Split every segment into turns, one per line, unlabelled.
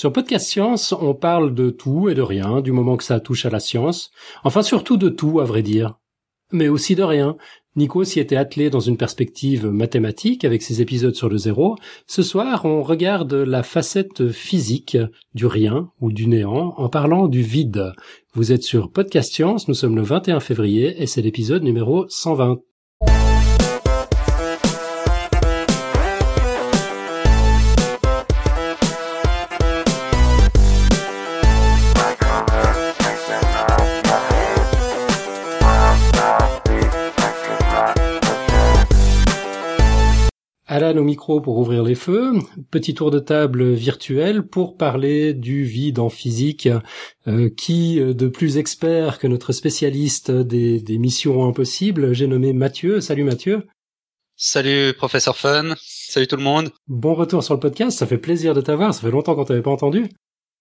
Sur Podcast Science, on parle de tout et de rien, du moment que ça touche à la science. Enfin, surtout de tout, à vrai dire. Mais aussi de rien. Nico s'y était attelé dans une perspective mathématique avec ses épisodes sur le zéro. Ce soir, on regarde la facette physique du rien ou du néant en parlant du vide. Vous êtes sur Podcast Science, nous sommes le 21 février et c'est l'épisode numéro 120. Alan au micro pour ouvrir les feux. Petit tour de table virtuel pour parler du vide en physique. Euh, qui euh, de plus expert que notre spécialiste des, des missions impossibles J'ai nommé Mathieu. Salut Mathieu.
Salut professeur Fun. Salut tout le monde.
Bon retour sur le podcast. Ça fait plaisir de t'avoir. Ça fait longtemps qu'on t'avait pas entendu.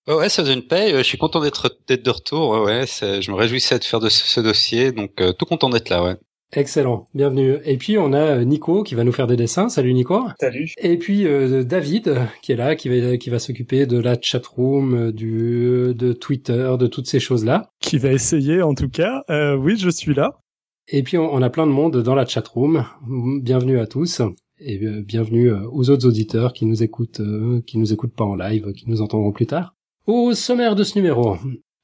ouais, ça faisait une paye. Je suis content d'être de retour. Ouais, je me réjouissais de faire de ce, dossier, donc euh, tout content d'être là. Ouais.
Excellent, bienvenue. Et puis on a euh, Nico qui va nous faire des dessins. Salut Nico.
Salut.
Et puis euh, David qui est là, qui va qui va s'occuper de la chatroom, euh, du de Twitter, de toutes ces choses là.
Qui va essayer en tout cas. oui, je suis là.
Et puis on, a plein de monde dans la chatroom. Bienvenue à tous et bienvenue aux autres auditeurs qui nous écoutent, qui nous écoutent pas en live, qui nous entendront plus tard. Au sommaire de ce numéro,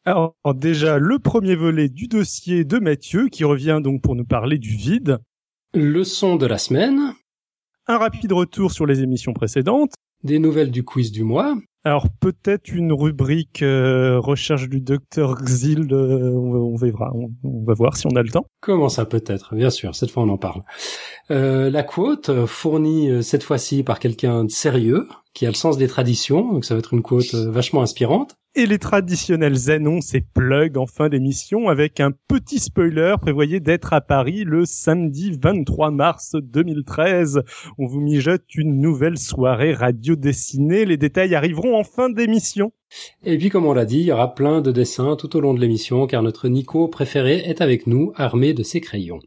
alors déjà le premier volet du dossier de Mathieu qui revient donc pour nous parler du vide.
Leçon de la semaine.
Un rapide retour sur les émissions précédentes.
Des nouvelles du quiz du mois.
Alors peut-être une rubrique euh, recherche du docteur Xil, euh, on, verra, on, va voir si on a le temps.
Comment ça peut-être? Bien sûr, cette fois on en parle. Euh, la quote fournie cette fois-ci par quelqu'un de sérieux, qui a le sens des traditions, donc ça va être une quote vachement inspirante
et les traditionnels annonces et plugs en fin d'émission avec un petit spoiler prévoyé d'être à Paris le samedi 23 mars 2013. On vous mijote une nouvelle soirée radio dessinée. Les détails arriveront en fin d'émission.
Et puis comme on l'a dit, il y aura plein de dessins tout au long de l'émission car notre Nico préféré est avec nous armé de ses crayons.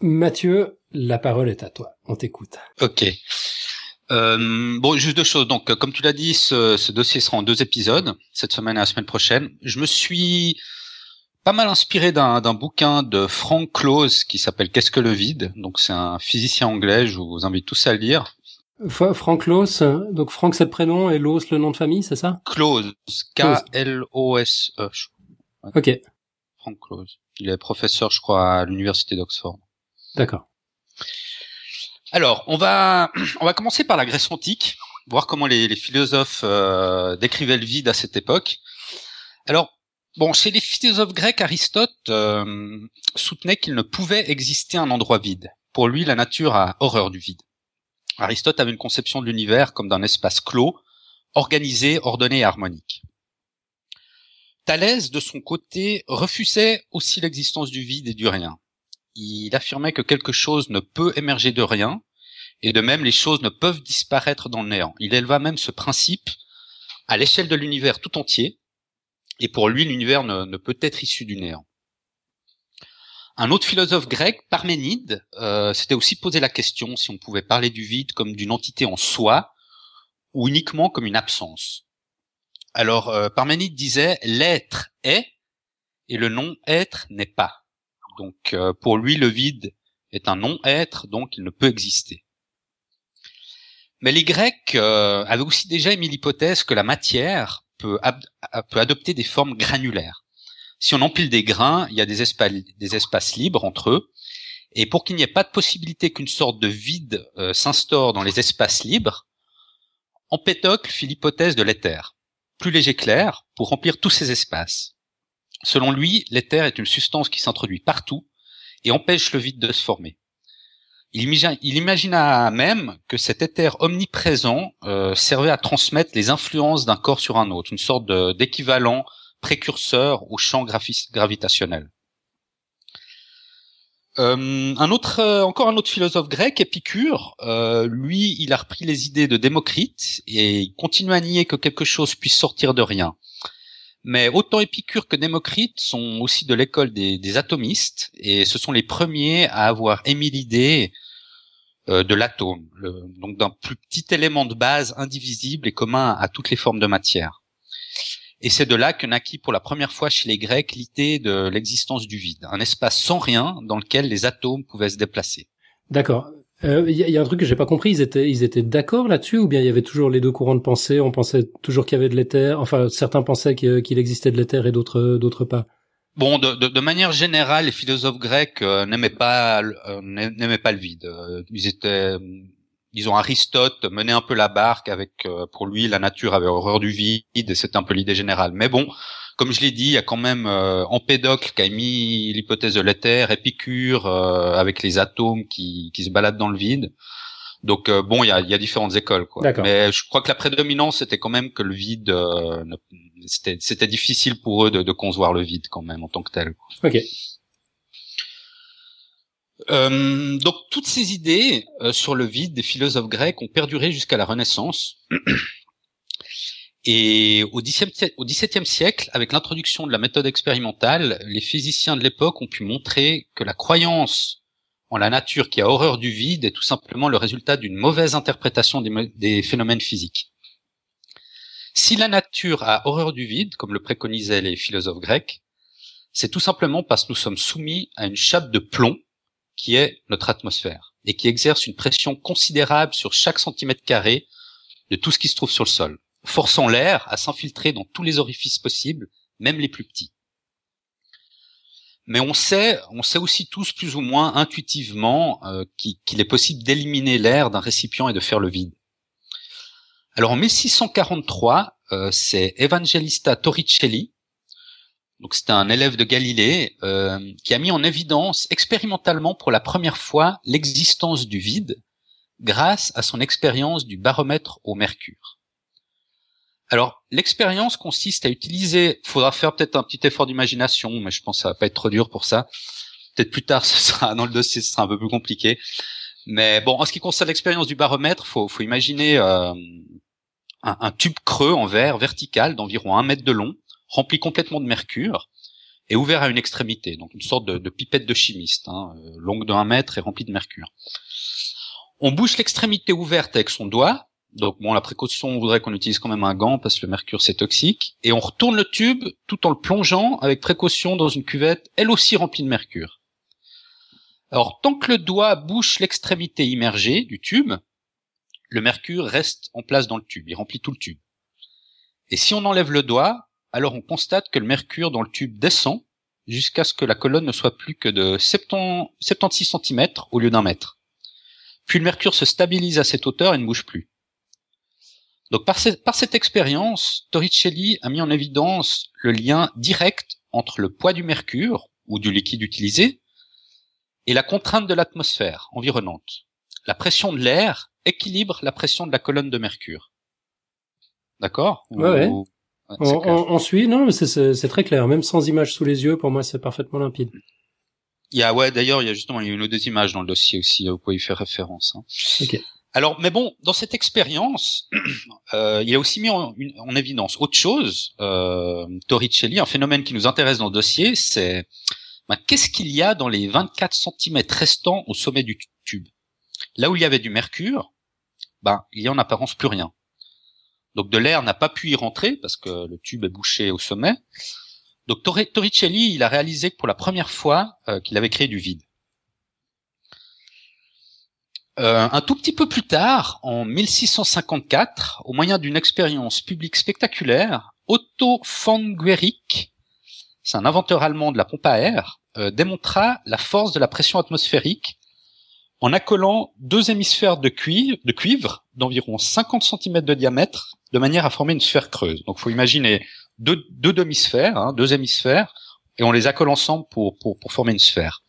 Mathieu, la parole est à toi. On t'écoute.
Ok. Euh, bon, juste deux choses. Donc, comme tu l'as dit, ce, ce, dossier sera en deux épisodes, cette semaine et la semaine prochaine. Je me suis pas mal inspiré d'un bouquin de Frank Close qui s'appelle Qu'est-ce que le vide? Donc, c'est un physicien anglais. Je vous invite tous à le lire.
Frank Close, donc Frank c'est le prénom et Lose le nom de famille, c'est ça?
Close, K-L-O-S-E.
Ok.
Frank Close. Il est professeur, je crois, à l'université d'Oxford.
D'accord.
Alors, on va on va commencer par la Grèce antique, voir comment les, les philosophes euh, décrivaient le vide à cette époque. Alors, bon, chez les philosophes grecs, Aristote euh, soutenait qu'il ne pouvait exister un endroit vide. Pour lui, la nature a horreur du vide. Aristote avait une conception de l'univers comme d'un espace clos, organisé, ordonné et harmonique. Thalès, de son côté, refusait aussi l'existence du vide et du rien il affirmait que quelque chose ne peut émerger de rien, et de même les choses ne peuvent disparaître dans le néant. Il éleva même ce principe à l'échelle de l'univers tout entier, et pour lui l'univers ne, peut être issu du néant. Un autre philosophe grec, Parménide, euh, s'était aussi posé la question si on pouvait parler du vide comme d'une entité en soi, ou uniquement comme une absence. Alors euh, Parménide disait l'être est, et le non-être n'est pas. Donc euh, pour lui, le vide est un non-être, donc il ne peut exister. Mais les Grecs euh, avaient aussi déjà émis l'hypothèse que la matière peut, adopter des formes granulaires. Si on empile des grains, il y a des, espaces libres entre eux, et pour qu'il n'y ait pas de possibilité qu'une sorte de vide euh, s'instaure dans les espaces libres, Empédocle fit l'hypothèse de l'éther, plus léger clair, pour remplir tous ces espaces. Selon lui, l'éther est une substance qui s'introduit partout et empêche le vide de se former. Il, imagina, même que cet éther omniprésent euh, servait à transmettre les influences d'un corps sur un autre, une sorte d'équivalent précurseur au champ gravitationnel. Euh, un autre, euh, encore un autre philosophe grec, Épicure, lui, il a repris les idées de Démocrite et il continue à nier que quelque chose puisse sortir de rien. Mais autant Épicure que Démocrite sont aussi de l'école des, atomistes, et ce sont les premiers à avoir émis l'idée euh, de l'atome, donc d'un plus petit élément de base indivisible et commun à toutes les formes de matière. Et c'est de là que naquit pour la première fois chez les Grecs l'idée de l'existence du vide, un espace sans rien dans lequel les atomes pouvaient se déplacer.
D'accord. Il euh, y, a un truc que j'ai pas compris. Ils étaient, ils étaient d'accord là-dessus, ou bien il y avait toujours les deux courants de pensée. On pensait toujours qu'il y avait de l'éther. Enfin, certains pensaient qu'il existait de l'éther et d'autres, d'autres pas?
Bon, de, de, de, manière générale, les philosophes grecs euh, n'aimaient pas, euh, n'aimaient pas le vide. ils étaient, disons, Aristote menait un peu la barque avec, pour lui, la nature avait horreur du vide, et c'était un peu l'idée générale. Mais bon, comme je l'ai dit, il y a quand même euh, Empédocle qui a mis l'hypothèse de l'éther, Épicure euh, avec les atomes qui, qui se baladent dans le vide. Donc euh, bon, il y a, y a, différentes écoles, quoi. Mais je crois que la prédominance c'était quand même que le vide, euh, c'était difficile pour eux de, de, concevoir le vide quand même en tant que tel.
Ok.
Euh, donc toutes ces idées sur le vide des philosophes grecs ont perduré jusqu'à la Renaissance. Et au XVIIe siècle, avec l'introduction de la méthode expérimentale, les physiciens de l'époque ont pu montrer que la croyance en la nature qui a horreur du vide est tout simplement le résultat d'une mauvaise interprétation des, phénomènes physiques. Si la nature a horreur du vide, comme le préconisaient les philosophes grecs, c'est tout simplement parce que nous sommes soumis à une chape de plomb qui est notre atmosphère et qui exerce une pression considérable sur chaque centimètre carré de tout ce qui se trouve sur le sol forçant l'air à s'infiltrer dans tous les orifices possibles, même les plus petits. Mais on sait, on sait aussi tous plus ou moins intuitivement euh, qu'il est possible d'éliminer l'air d'un récipient et de faire le vide. Alors en 1643, euh, c'est Evangelista Torricelli, donc c'était un élève de Galilée, euh, qui a mis en évidence expérimentalement pour la première fois l'existence du vide grâce à son expérience du baromètre au mercure. Alors, l'expérience consiste à utiliser, faudra faire peut-être un petit effort d'imagination, mais je pense que ça va pas être trop dur pour ça. Peut-être plus tard, ce sera dans le dossier, ce sera un peu plus compliqué. Mais bon, en ce qui concerne l'expérience du baromètre, faut, faut imaginer euh, un, tube creux en verre vertical d'environ un mètre de long, rempli complètement de mercure et ouvert à une extrémité, donc une sorte de, pipette de chimiste, hein, euh, longue de un mètre et remplie de mercure. On bouche l'extrémité ouverte avec son doigt donc bon, la précaution, on voudrait qu'on utilise quand même un gant parce que le mercure c'est toxique. Et on retourne le tube tout en le plongeant avec précaution dans une cuvette, elle aussi remplie de mercure. Alors tant que le doigt bouche l'extrémité immergée du tube, le mercure reste en place dans le tube, il remplit tout le tube. Et si on enlève le doigt, alors on constate que le mercure dans le tube descend jusqu'à ce que la colonne ne soit plus que de 76 cm au lieu d'un mètre. Puis le mercure se stabilise à cette hauteur et ne bouge plus. Donc par, cette expérience, Torricelli a mis en évidence le lien direct entre le poids du mercure ou du liquide utilisé et la contrainte de l'atmosphère environnante. La pression de l'air équilibre la pression de la colonne de mercure. D'accord?
Ouais, on, suit, non, mais c'est très clair. Même sans image sous les yeux, pour moi, c'est parfaitement limpide.
Il y a, ouais, d'ailleurs, il y a justement, il y a une ou deux images dans le dossier aussi, vous pouvez y faire référence. Hein. Alors, mais bon, dans cette expérience, euh, il a aussi mis en, évidence autre chose. Euh, Torricelli, un phénomène qui nous intéresse dans le dossier, c'est ben, qu'est-ce qu'il y a dans les 24 cm restants au sommet du tube? Là où il y avait du mercure, ben il y a en apparence plus rien. Donc de l'air n'a pas pu y rentrer parce que le tube est bouché au sommet. Donc Torricelli, il a réalisé pour la première fois euh, qu'il avait créé du vide. Euh, un tout petit peu plus tard, en 1654, au moyen d'une expérience publique spectaculaire, Otto von Guericke, c'est un inventeur allemand de la pompe à air, euh, démontra la force de la pression atmosphérique en accolant deux hémisphères de cuivre, de cuivre d'environ 50 cm de diamètre de manière à former une sphère creuse. Donc, faut imaginer deux, demi-sphères, hein, deux hémisphères, et on les accole ensemble pour, pour, pour former une sphère.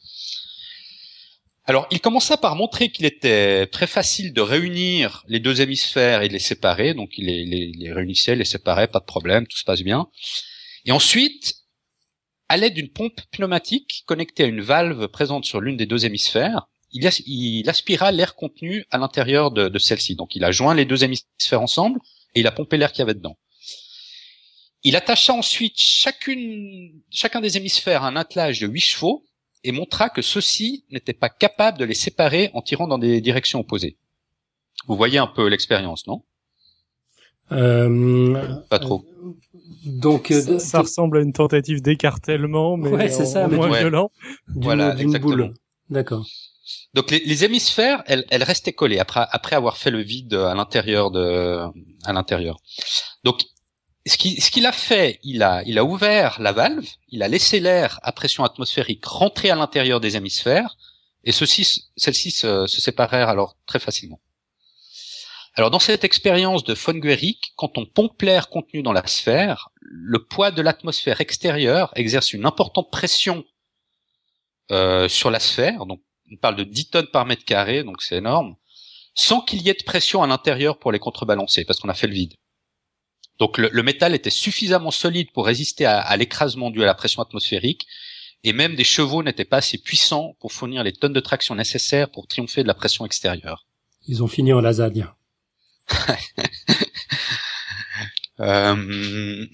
Alors, il commença par montrer qu'il était très facile de réunir les deux hémisphères et de les séparer. Donc, il les, réunissait, les séparait, pas de problème, tout se passe bien. Et ensuite, à l'aide d'une pompe pneumatique connectée à une valve présente sur l'une des deux hémisphères, il, aspira l'air contenu à l'intérieur de, celle-ci. Donc, il a joint les deux hémisphères ensemble et il a pompé l'air qu'il y avait dedans. Il attacha ensuite chacune, chacun des hémisphères à un attelage de huit chevaux et montra que ceux-ci n'étaient pas capables de les séparer en tirant dans des directions opposées. Vous voyez un peu l'expérience, non?
Euh,
Pas trop.
Donc euh,
ça, ressemble à une tentative d'écartèlement, mais
ouais, c'est ça,
moins
ouais.
violent.
Voilà, exactement.
boule. D'accord.
Donc les, les hémisphères, elles, elles restaient collées après, après avoir fait le vide à l'intérieur de, à l'intérieur. Donc ce qu'il qu'il a fait, il a, il a ouvert la valve, il a laissé l'air à pression atmosphérique rentrer à l'intérieur des hémisphères, et ceux-ci, celles-ci se, se séparèrent alors très facilement. Alors dans cette expérience de von Guericke, quand on pompe l'air contenu dans la sphère, le poids de l'atmosphère extérieure exerce une importante pression euh, sur la sphère, donc on parle de 10 tonnes par mètre carré, donc c'est énorme, sans qu'il y ait de pression à l'intérieur pour les contrebalancer, parce qu'on a fait le vide. Donc le, le métal était suffisamment solide pour résister à, à l'écrasement dû à la pression atmosphérique, et même des chevaux n'étaient pas assez puissants pour fournir les tonnes de traction nécessaires pour triompher de la pression extérieure.
Ils ont fini en lasagne.
Euh,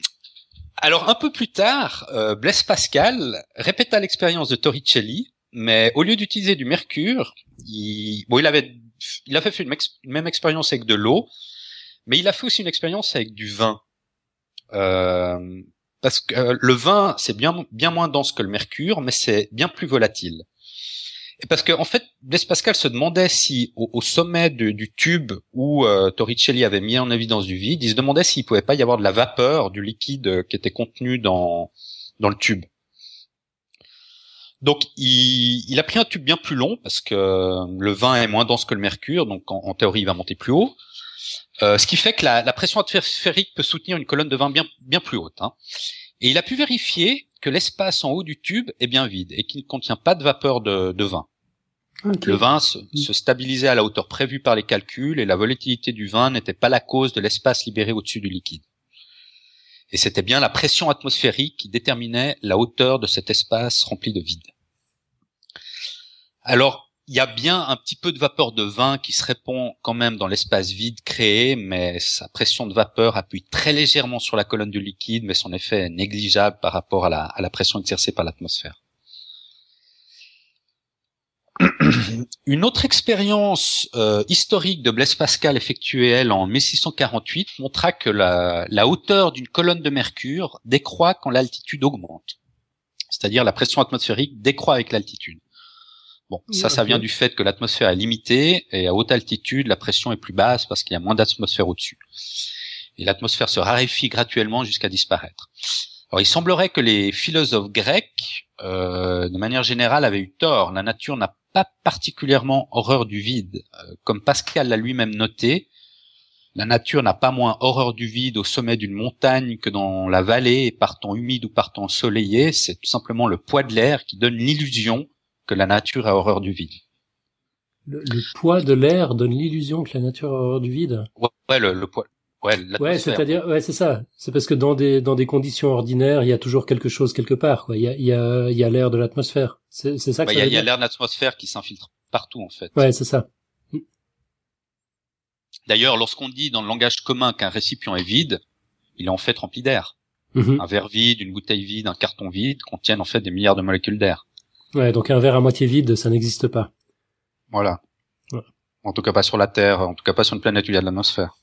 alors un peu plus tard, euh, Blaise Pascal répéta l'expérience de Torricelli, mais au lieu d'utiliser du mercure, il, avait, il a fait une, même expérience avec de l'eau, mais il a fait aussi une expérience avec du vin. Euh, parce que euh, le vin, c'est bien, moins dense que le mercure, mais c'est bien plus volatile. Et parce que en fait, Blaise Pascal se demandait si au, sommet du tube où euh, Torricelli avait mis en évidence du vide, il se demandait s'il pouvait pas y avoir de la vapeur du liquide qui était contenu dans dans le tube. Donc il, il a pris un tube bien plus long parce que le vin est moins dense que le mercure, donc en, en théorie il va monter plus haut. Euh, ce qui fait que la, la pression atmosphérique peut soutenir une colonne de vin bien bien plus haute. hein. Et il a pu vérifier que l'espace en haut du tube est bien vide et qu'il ne contient pas de vapeur de, de vin. Le vin se, se stabilisait à la hauteur prévue par les calculs et la volatilité du vin n'était pas la cause de l'espace libéré au-dessus du liquide. Et c'était bien la pression atmosphérique qui déterminait la hauteur de cet espace rempli de vide. Alors, il y a bien un petit peu de vapeur de vin qui se répand quand même dans l'espace vide créé, mais sa pression de vapeur appuie très légèrement sur la colonne du liquide, mais son effet est négligeable par rapport à la, à la pression exercée par l'atmosphère. Une autre expérience euh, historique de Blaise Pascal effectuée elle en 1648 montra que la, la hauteur d'une colonne de mercure décroît quand l'altitude augmente. C'est-à-dire la pression atmosphérique décroît avec l'altitude. Bon, ça, ça vient du fait que l'atmosphère est limitée et à haute altitude, la pression est plus basse parce qu'il y a moins d'atmosphère au-dessus. Et l'atmosphère se raréfie graduellement jusqu'à disparaître. Alors, il semblerait que les philosophes grecs, euh, de manière générale, avaient eu tort. La nature n'a pas particulièrement horreur du vide. Euh, comme Pascal l'a lui-même noté, la nature n'a pas moins horreur du vide au sommet d'une montagne que dans la vallée, et par temps humide ou par temps ensoleillé. C'est tout simplement le poids de l'air qui donne l'illusion que la nature a horreur du vide.
Le, le poids de l'air donne l'illusion que la nature a horreur du vide?
Ouais, ouais, le, le poids. Ouais,
c'est-à-dire, ouais, c'est ça. C'est parce que dans des dans des conditions ordinaires, il y a toujours quelque chose quelque part. Quoi. Il y a il y a il y a l'air de l'atmosphère. C'est c'est ça que
Ouais,
ça
Il y a, l'air de l'atmosphère qui s'infiltre partout en fait.
Ouais, c'est ça.
D'ailleurs, lorsqu'on dit dans le langage commun qu'un récipient est vide, il est en fait rempli d'air.
Mhm.
Un verre vide, une bouteille vide, un carton vide contiennent en fait des milliards de molécules d'air.
Ouais, donc un verre à moitié vide, ça n'existe pas.
Voilà.
Ouais.
En tout cas pas sur la Terre, en tout cas pas sur une planète où il y a de l'atmosphère.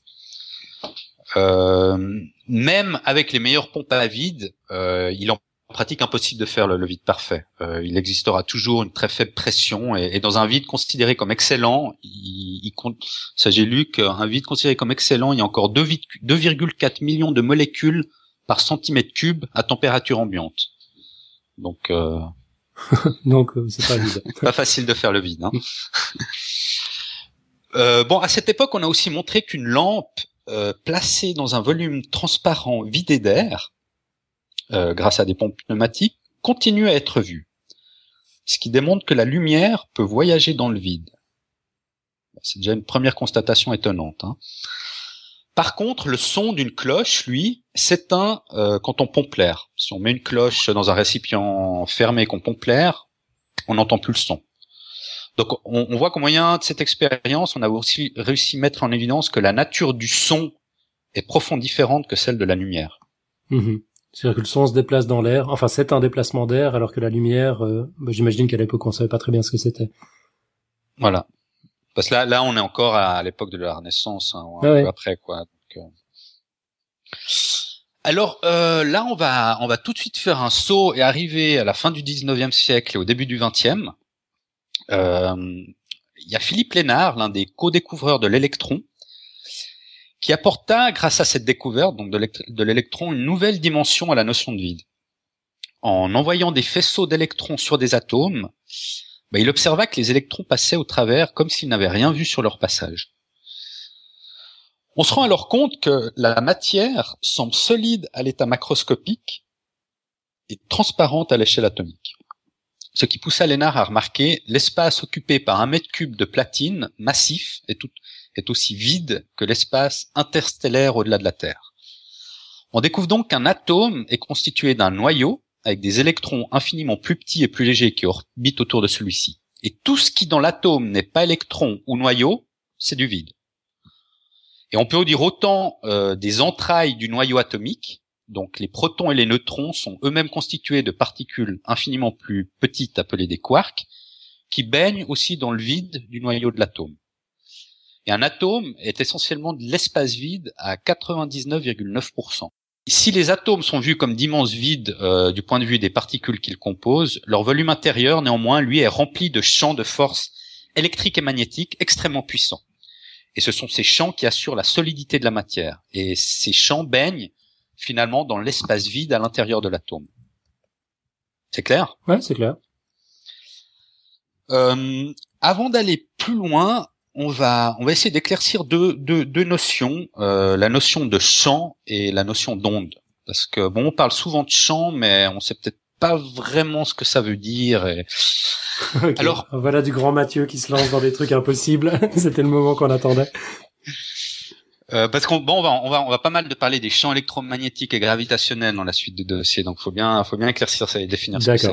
Euh, même avec les meilleures pompes à vide, euh, il est en pratique impossible de faire le, le vide parfait. Euh, il existera toujours une très faible pression et, et dans un vide considéré comme excellent, il, il compte, ça j'ai lu qu'un vide considéré comme excellent, il y a encore 2 vid- 2,4 millions de molécules par centimètre cube à température ambiante. Donc euh,
Donc euh, c'est pas vide.
pas facile de faire le vide. Hein. Euh, bon, à cette époque, on a aussi montré qu'une lampe euh, placée dans un volume transparent vidé d'air, euh, grâce à des pompes pneumatiques, continue à être vue. Ce qui démontre que la lumière peut voyager dans le vide. C'est déjà une première constatation étonnante. hein. Par contre, le son d'une cloche, lui, s'éteint euh, quand on pompe l'air. Si on met une cloche dans un récipient fermé qu'on pompe l'air, on n'entend plus le son. Donc on, on voit qu'au moyen de cette expérience, on a aussi réussi à mettre en évidence que la nature du son est profondément différente que celle de la lumière.
Mhm. C'est-à-dire que le son se déplace dans l'air. Enfin, c'est un déplacement d'air, alors que la lumière, euh, bah, j'imagine qu'à l'époque, on savait pas très bien ce que c'était.
Voilà. Parce que là, là, on est encore à, l'époque de la Renaissance, hein, un
Ah ouais.
peu après, quoi. Donc, euh. Alors euh, là, on va, on va tout de suite faire un saut et arriver à la fin du 19e siècle et au début du 20e. Euh, Il y a Philippe Lénard, l'un des co-découvreurs de l'électron, qui apporta, grâce à cette découverte donc de l'élect- de l'électron, une nouvelle dimension à la notion de vide. En envoyant des faisceaux d'électrons sur des atomes, bah, il observa que les électrons passaient au travers comme s'ils n'avaient rien vu sur leur passage. On se rend alors compte que la matière semble solide à l'état macroscopique et transparente à l'échelle atomique. Ce qui poussa Lénard à remarquer l'espace occupé par un mètre cube de platine massif est, aussi vide que l'espace interstellaire au-delà de la Terre. On découvre donc qu'un atome est constitué d'un noyau avec des électrons infiniment plus petits et plus légers qui orbitent autour de celui-ci. Et tout ce qui dans l'atome n'est pas électron ou noyau, c'est du vide. Et on peut dire autant euh, des entrailles du noyau atomique, donc les protons et les neutrons sont eux-mêmes constitués de particules infiniment plus petites appelées des quarks, qui baignent aussi dans le vide du noyau de l'atome. Et un atome est essentiellement de l'espace vide à 99,9%. Si les atomes sont vus comme d'immenses vides euh, du point de vue des particules qu'ils composent, leur volume intérieur, néanmoins, lui, est rempli de champs de force électriques et magnétiques extrêmement puissants. Et ce sont ces champs qui assurent la solidité de la matière. Et ces champs baignent finalement dans l'espace vide à l'intérieur de l'atome. C'est clair
Ouais, c'est clair.
Euh, Avant d'aller plus loin, on va on va essayer d'éclaircir deux, deux, deux notions, euh, la notion de champ et la notion d'onde. Parce que bon, on parle souvent de champ, mais on sait peut-être pas vraiment ce que ça veut dire. Et... Alors-
voilà du grand Mathieu qui se lance dans des trucs impossibles. C'était le moment qu'on attendait.
Euh, parce qu'on bon, on va on va on va pas mal de parler des champs électromagnétiques et gravitationnels dans la suite du dossier, donc faut bien faut bien éclaircir ça et définir ce que c'est.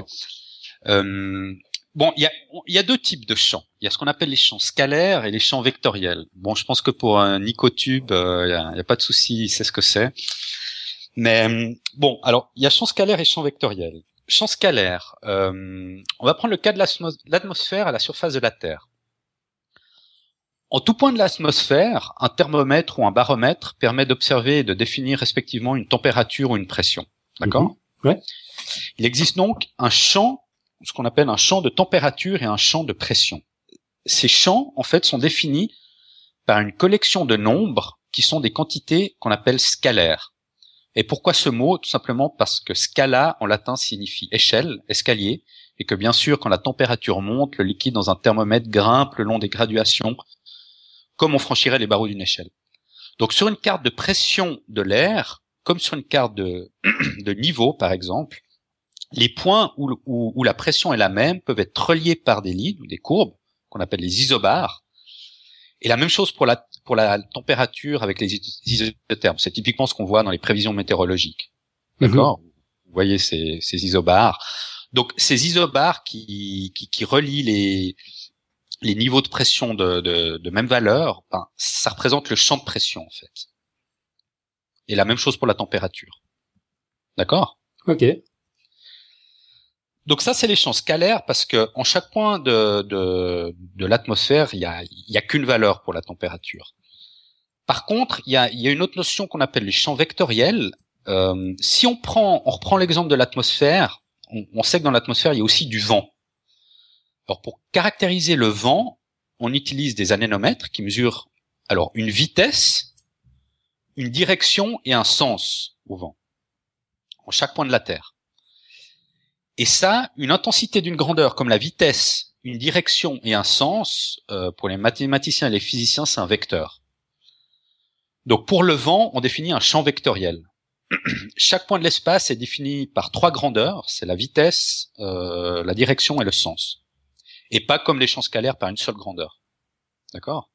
Euh, bon, il y a il y a deux types de champs. Il y a ce qu'on appelle les champs scalaires et les champs vectoriels. Bon, je pense que pour un Nicotube, euh, il y, a, y a pas de souci, il sait ce que c'est. Mais euh, bon, alors il y a champs scalaires et champs vectoriels. Champs scalaires, euh, on va prendre le cas de l'atmos- l'atmosphère à la surface de la Terre. En tout point de l'atmosphère, un thermomètre ou un baromètre permet d'observer et de définir respectivement une température ou une pression. D'accord
Mhm. Ouais.
Il existe donc un champ, ce qu'on appelle un champ de température et un champ de pression. Ces champs, en fait, sont définis par une collection de nombres qui sont des quantités qu'on appelle scalaires. Et pourquoi ce mot? Tout simplement parce que scala en latin signifie échelle, escalier, et que bien sûr, quand la température monte, le liquide dans un thermomètre grimpe le long des graduations comme on franchirait les barreaux d'une échelle. Donc sur une carte de pression de l'air, comme sur une carte de, de niveau par exemple, les points où, où- où la pression est la même peuvent être reliés par des lignes ou des courbes qu'on appelle les isobars. Et la même chose pour la, pour la température avec les is- isothermes. C'est typiquement ce qu'on voit dans les prévisions météorologiques. D'accord? Vous voyez ces, ces isobars. Donc ces isobars qui, qui, qui relient les, les niveaux de pression de, de, de même valeur, ben, ça représente le champ de pression en fait. Et la même chose pour la température. D'accord?
Ok.
Donc ça c'est les champs scalaires parce que en chaque point de, de, de l'atmosphère, il y a, il y a qu'une valeur pour la température. Par contre, il y a, il y a une autre notion qu'on appelle les champs vectoriels. Euh, si on prend, on reprend l'exemple de l'atmosphère, on, on sait que dans l'atmosphère il y a aussi du vent. Alors pour caractériser le vent, on utilise des anémomètres qui mesurent alors une vitesse, une direction et un sens au vent en chaque point de la Terre. Et ça, une intensité d'une grandeur comme la vitesse, une direction et un sens, euh, pour les mathématiciens et les physiciens, c'est un vecteur. Donc pour le vent, on définit un champ vectoriel. Chaque point de l'espace est défini par trois grandeurs, c'est la vitesse, euh, la direction et le sens. Et pas comme les champs scalaires par une seule grandeur. D'accord?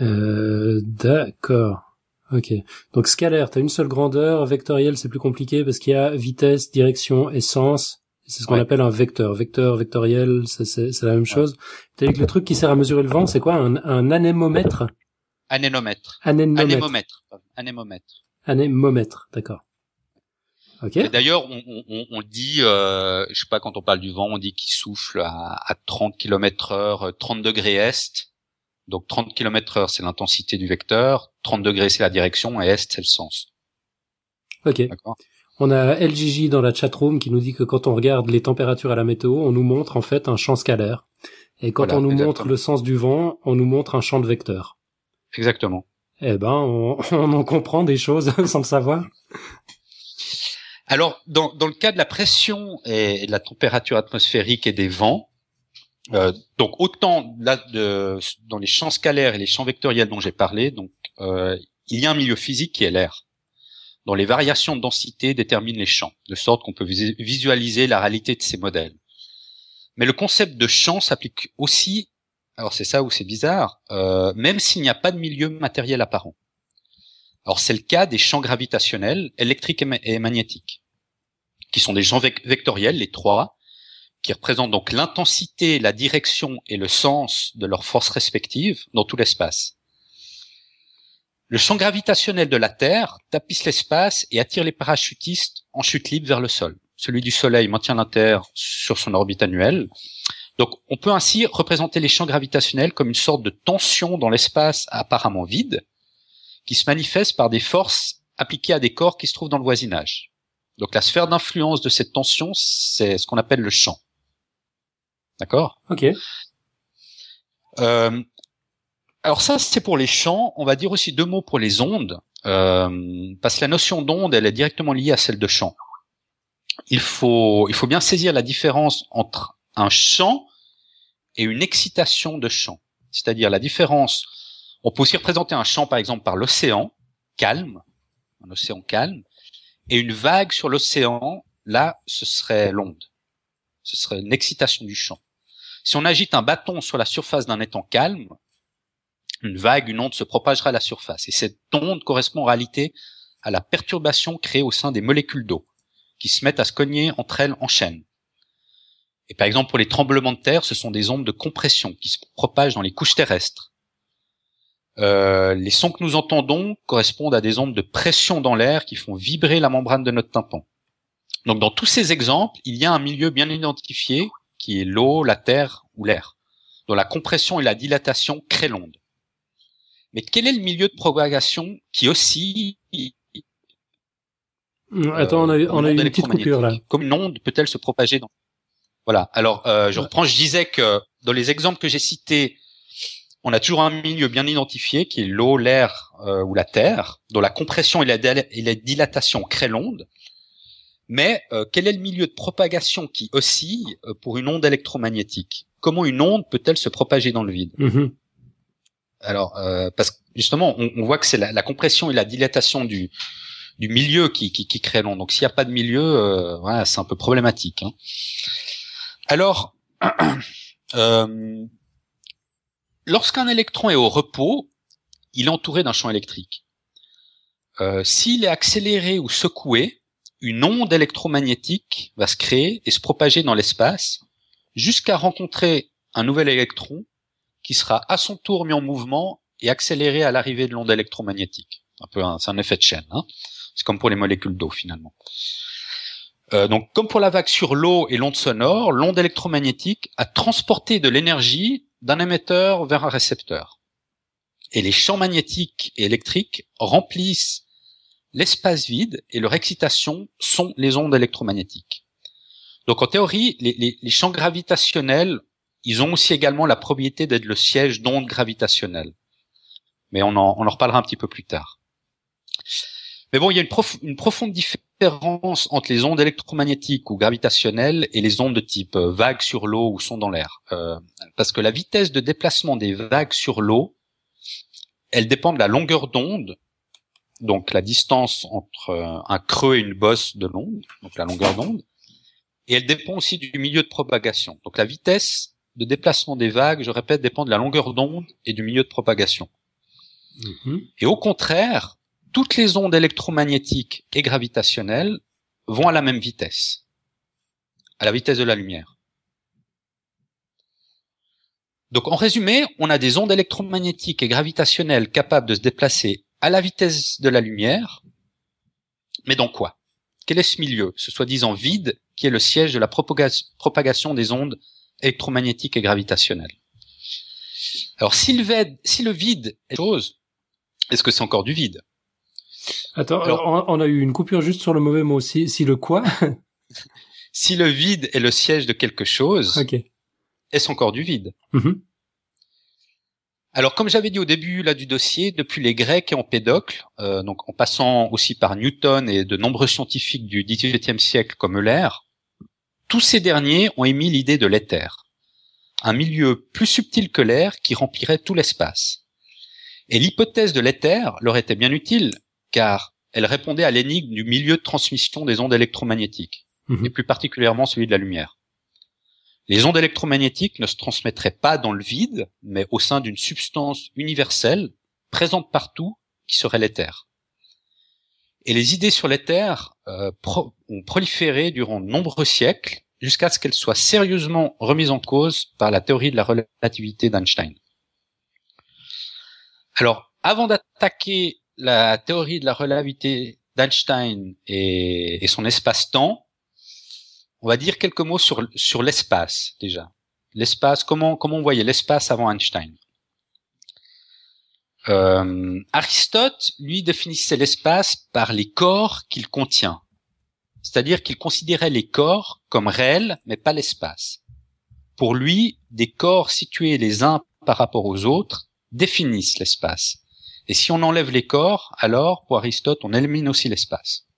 Euh, d'accord. Ok. Donc scalaire, t'as une seule grandeur. Vectoriel, c'est plus compliqué parce qu'il y a vitesse, direction et sens. C'est ce qu'on
Ouais.
appelle un vecteur. Vecteur, vectoriel, c'est, la même chose. T'as dit que le truc qui sert à mesurer le vent, c'est quoi? Un, un anémomètre?
Anémomètre.
Anémomètre.
Anémomètre. Anémomètre.
Anémomètre, d'accord.
D'ailleurs, on, on, on, dit, euh, je sais pas, quand on parle du vent, on dit qu'il souffle à, à 30 km heure, 30 degrés est. Donc 30 km heure, c'est l'intensité du vecteur, 30 degrés, c'est la direction, et est, c'est le sens.
Ok. On a LGJ dans la chatroom qui nous dit que quand on regarde les températures à la météo, on nous montre en fait un champ scalaire. Et quand on nous montre le sens du vent, on nous montre un champ de vecteur.
Exactement.
Eh ben, on, on en comprend des choses sans le savoir.
Alors, dans, le cas de la pression et de la température atmosphérique et des vents, euh, donc autant là dans les champs scalaires et les champs vectoriels dont j'ai parlé, donc euh, il y a un milieu physique qui est l'air, dont les variations de densité déterminent les champs, de sorte qu'on peut visualiser la réalité de ces modèles. Mais le concept de champ s'applique aussi, alors c'est ça où c'est bizarre, euh, même s'il n'y a pas de milieu matériel apparent. Alors c'est le cas des champs gravitationnels, électriques et, magnétiques, qui sont des champs vectoriels, les trois, qui représentent donc l'intensité, la direction et le sens de leurs forces respectives dans tout l'espace. Le champ gravitationnel de la Terre tapisse l'espace et attire les parachutistes en chute libre vers le sol. Celui du Soleil maintient la Terre sur son orbite annuelle. Donc on peut ainsi représenter les champs gravitationnels comme une sorte de tension dans l'espace apparemment vide, qui se manifeste par des forces appliquées à des corps qui se trouvent dans le voisinage. Donc la sphère d'influence de cette tension, c'est ce qu'on appelle le champ. D'accord?
Ok.
Euh, alors ça, c'est pour les champs. On va dire aussi deux mots pour les ondes, euh, parce que la notion d'onde, elle est directement liée à celle de champ. Il faut, il faut bien saisir la différence entre un champ et une excitation de champ. C'est-à-dire la différence on peut aussi représenter un champ, par exemple, par l'océan, calme, un océan calme, et une vague sur l'océan, là, ce serait l'onde. Ce serait une excitation du champ. Si on agite un bâton sur la surface d'un étang calme, une vague, une onde se propagera à la surface. Et cette onde correspond en réalité à la perturbation créée au sein des molécules d'eau, qui se mettent à se cogner entre elles en chaîne. Et par exemple, pour les tremblements de terre, ce sont des ondes de compression qui se propagent dans les couches terrestres euh, les sons que nous entendons correspondent à des ondes de pression dans l'air qui font vibrer la membrane de notre tympan. Donc dans tous ces exemples, il y a un milieu bien identifié qui est l'eau, la terre ou l'air, dont la compression et la dilatation créent l'onde. Mais quel est le milieu de propagation qui aussi
Attends, on a, on a eu une petite coupure là.
Comme une onde peut-elle se propager dans Voilà. Alors, euh, je reprends. Je disais que dans les exemples que j'ai cités, on a toujours un milieu bien identifié qui est l'eau, l'air euh, ou la terre, dont la compression et la, dilatation créent l'onde. Mais euh, quel est le milieu de propagation qui oscille euh, pour une onde électromagnétique? Comment une onde peut-elle se propager dans le vide?
Mm-hmm.
Alors, parce que justement, on, voit que c'est la, compression et la dilatation du, du milieu qui, qui, qui crée l'onde. Donc, s'il n'y a pas de milieu, voilà, c'est un peu problématique. Hein. Alors, lorsqu'un électron est au repos, il est entouré d'un champ électrique. Euh, s'il est accéléré ou secoué, une onde électromagnétique va se créer et se propager dans l'espace jusqu'à rencontrer un nouvel électron qui sera à son tour mis en mouvement et accéléré à l'arrivée de l'onde électromagnétique. Un peu, c'est un effet de chaîne. Hein. c'est comme pour les molécules d'eau finalement. Euh, donc, comme pour la vague sur l'eau et l'onde sonore, l'onde électromagnétique a transporté de l'énergie d'un émetteur vers un récepteur. Et les champs magnétiques et électriques remplissent l'espace vide et leur excitation sont les ondes électromagnétiques. Donc en théorie, les, champs gravitationnels, ils ont aussi également la propriété d'être le siège d'ondes gravitationnelles. Mais on en, on en reparlera un petit peu plus tard. Mais bon, il y a une, une profonde différence entre les ondes électromagnétiques ou gravitationnelles et les ondes de type euh, vague sur l'eau ou son dans l'air. Euh, parce que la vitesse de déplacement des vagues sur l'eau, elle dépend de la longueur d'onde, donc la distance entre euh, un creux et une bosse de l'onde, donc la longueur d'onde, et elle dépend aussi du milieu de propagation. Donc la vitesse de déplacement des vagues, je répète, dépend de la longueur d'onde et du milieu de propagation. Mm-hmm. Et au contraire, toutes les ondes électromagnétiques et gravitationnelles vont à la même vitesse, à la vitesse de la lumière. Donc en résumé, on a des ondes électromagnétiques et gravitationnelles capables de se déplacer à la vitesse de la lumière, mais dans quoi? Quel est ce milieu, ce soi-disant vide, qui est le siège de la propagation des ondes électromagnétiques et gravitationnelles. Alors, si le vide, est chose, est-ce que c'est encore du vide?
Attends, on, a eu une coupure juste sur le mauvais mot. Si, si le quoi
Si le vide est le siège de quelque chose,
okay.
est-ce encore du vide
mm-hmm.
Alors, comme j'avais dit au début là du dossier, depuis les Grecs et Empédocle, euh, donc en passant aussi par Newton et de nombreux scientifiques du XVIIIe siècle comme Euler, tous ces derniers ont émis l'idée de l'éther, un milieu plus subtil que l'air qui remplirait tout l'espace. Et l'hypothèse de l'éther leur était bien utile, car elle répondait à l'énigme du milieu de transmission des ondes électromagnétiques,
Mhm.
et plus particulièrement celui de la lumière. Les ondes électromagnétiques ne se transmettraient pas dans le vide, mais au sein d'une substance universelle, présente partout, qui serait l'éther. Et les idées sur l'éther euh, pro- ont proliféré durant de nombreux siècles, jusqu'à ce qu'elles soient sérieusement remises en cause par la théorie de la relativité d'Einstein. Alors, avant d'attaquer la théorie de la relativité d'Einstein et, son espace-temps, on va dire quelques mots sur, sur l'espace déjà. L'espace, comment, comment on voyait l'espace avant Einstein? Euh, Aristote, lui, définissait l'espace par les corps qu'il contient. C'est-à-dire qu'il considérait les corps comme réels, mais pas l'espace. Pour lui, des corps situés les uns par rapport aux autres définissent l'espace. Et si on enlève les corps, alors, pour Aristote, on élimine aussi l'espace.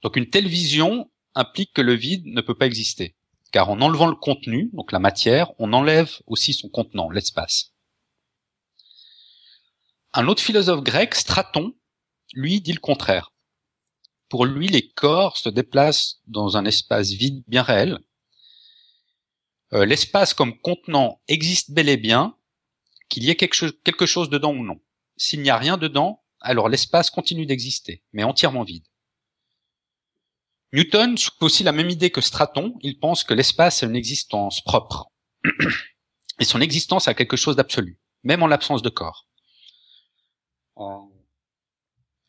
Donc une telle vision implique que le vide ne peut pas exister. Car en enlevant le contenu, donc la matière, on enlève aussi son contenant, l'espace. Un autre philosophe grec, Straton, lui dit le contraire. Pour lui, les corps se déplacent dans un espace vide bien réel. Euh, l'espace comme contenant existe bel et bien, qu'il y ait quelque, chose, dedans ou non. S'il n'y a rien dedans, alors l'espace continue d'exister, mais entièrement vide. Newton aussi la même idée que Straton. Il pense que l'espace a une existence propre. Et son existence a quelque chose d'absolu, même en l'absence de corps.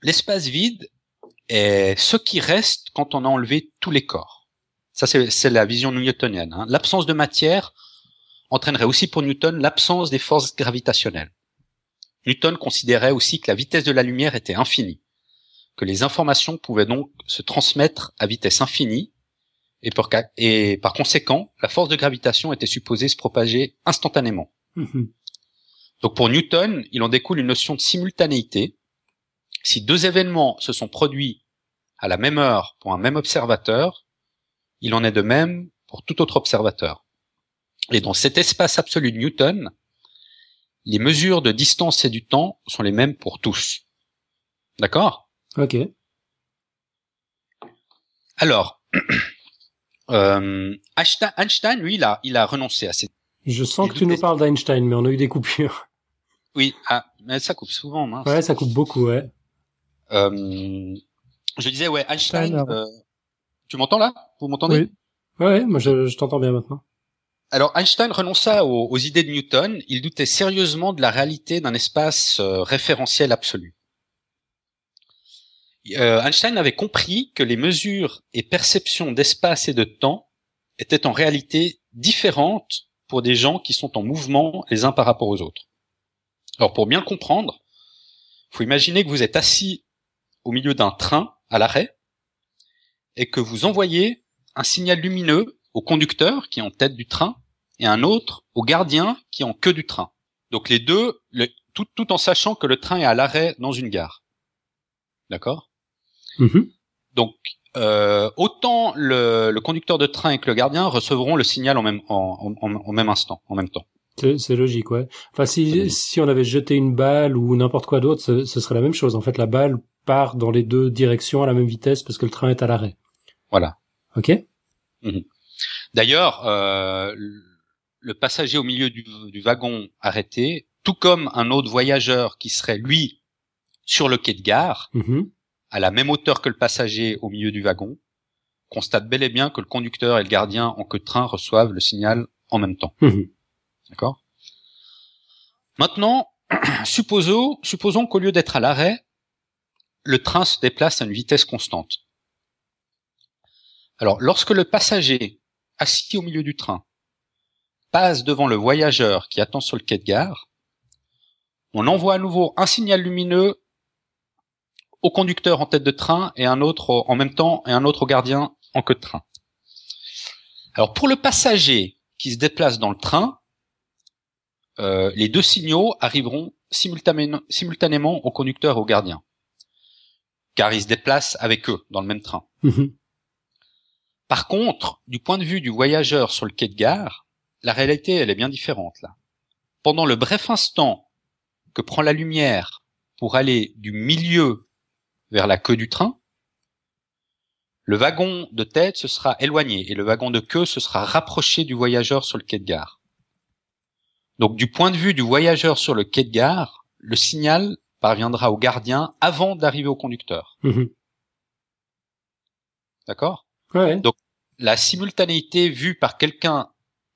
L'espace vide est ce qui reste quand on a enlevé tous les corps. Ça, c'est la vision newtonienne. Hein. L'absence de matière entraînerait aussi pour Newton l'absence des forces gravitationnelles. Newton considérait aussi que la vitesse de la lumière était infinie que les informations pouvaient donc se transmettre à vitesse infinie, et par, et par conséquent, la force de gravitation était supposée se propager instantanément.
Mhm.
Donc pour Newton, il en découle une notion de simultanéité. Si deux événements se sont produits à la même heure pour un même observateur, il en est de même pour tout autre observateur. Et dans cet espace absolu de Newton, les mesures de distance et du temps sont les mêmes pour tous. D'accord?
Ok.
Alors, euh, Einstein, lui, il a, il a renoncé à cette.
Je sens que tu nous parles d'Einstein, mais on a eu des coupures.
Oui, ah, mais ça coupe souvent, mince.
Ouais, ça coupe beaucoup, ouais.
Euh, je disais, ouais, Einstein. Euh, tu m'entends là? Vous m'entendez?
Oui.
Ouais, ouais, moi je, je t'entends bien maintenant.
Alors Einstein renonça aux, idées de Newton. Il doutait sérieusement de la réalité d'un espace euh, référentiel absolu. Euh, Einstein avait compris que les mesures et perceptions d'espace et de temps étaient en réalité différentes pour des gens qui sont en mouvement les uns par rapport aux autres. Alors pour bien le comprendre, faut imaginer que vous êtes assis au milieu d'un train à l'arrêt et que vous envoyez un signal lumineux au conducteur qui est en tête du train et un autre au gardien qui est en queue du train. Donc les deux, le, tout, tout en sachant que le train est à l'arrêt dans une gare. D'accord?
Mmh.
Donc euh, autant le, le, conducteur de train que le gardien recevront le signal en même, en, en, en même instant, en même temps.
C'est logique, ouais. Enfin, si, si on avait jeté une balle ou n'importe quoi d'autre, ce, ce, serait la même chose. En fait, la balle part dans les deux directions à la même vitesse parce que le train est à l'arrêt.
Voilà.
Ok?
Mmh. D'ailleurs, euh, le passager au milieu du, du, wagon arrêté, tout comme un autre voyageur qui serait lui sur le quai de gare,
mmh.
à la même hauteur que le passager au milieu du wagon, constate bel et bien que le conducteur et le gardien en queue de train reçoivent le signal en même temps.
Mmh.
D'accord? Maintenant, supposons, supposons qu'au lieu d'être à l'arrêt, le train se déplace à une vitesse constante. Alors, lorsque le passager assis au milieu du train passe devant le voyageur qui attend sur le quai de gare, on envoie à nouveau un signal lumineux au conducteur en tête de train et un autre en même temps et un autre au gardien en queue de train. Alors pour le passager qui se déplace dans le train, euh, les deux signaux arriveront simultanément au conducteur et au gardien, car ils se déplacent avec eux dans le même train.
Mhm.
Par contre, du point de vue du voyageur sur le quai de gare, la réalité elle est bien différente là. Pendant le bref instant que prend la lumière pour aller du milieu vers la queue du train, le wagon de tête se sera éloigné et le wagon de queue se sera rapproché du voyageur sur le quai de gare. Donc du point de vue du voyageur sur le quai de gare, le signal parviendra au gardien avant d'arriver au conducteur.
Mhm.
D'accord?
Ouais.
Donc la simultanéité vue par quelqu'un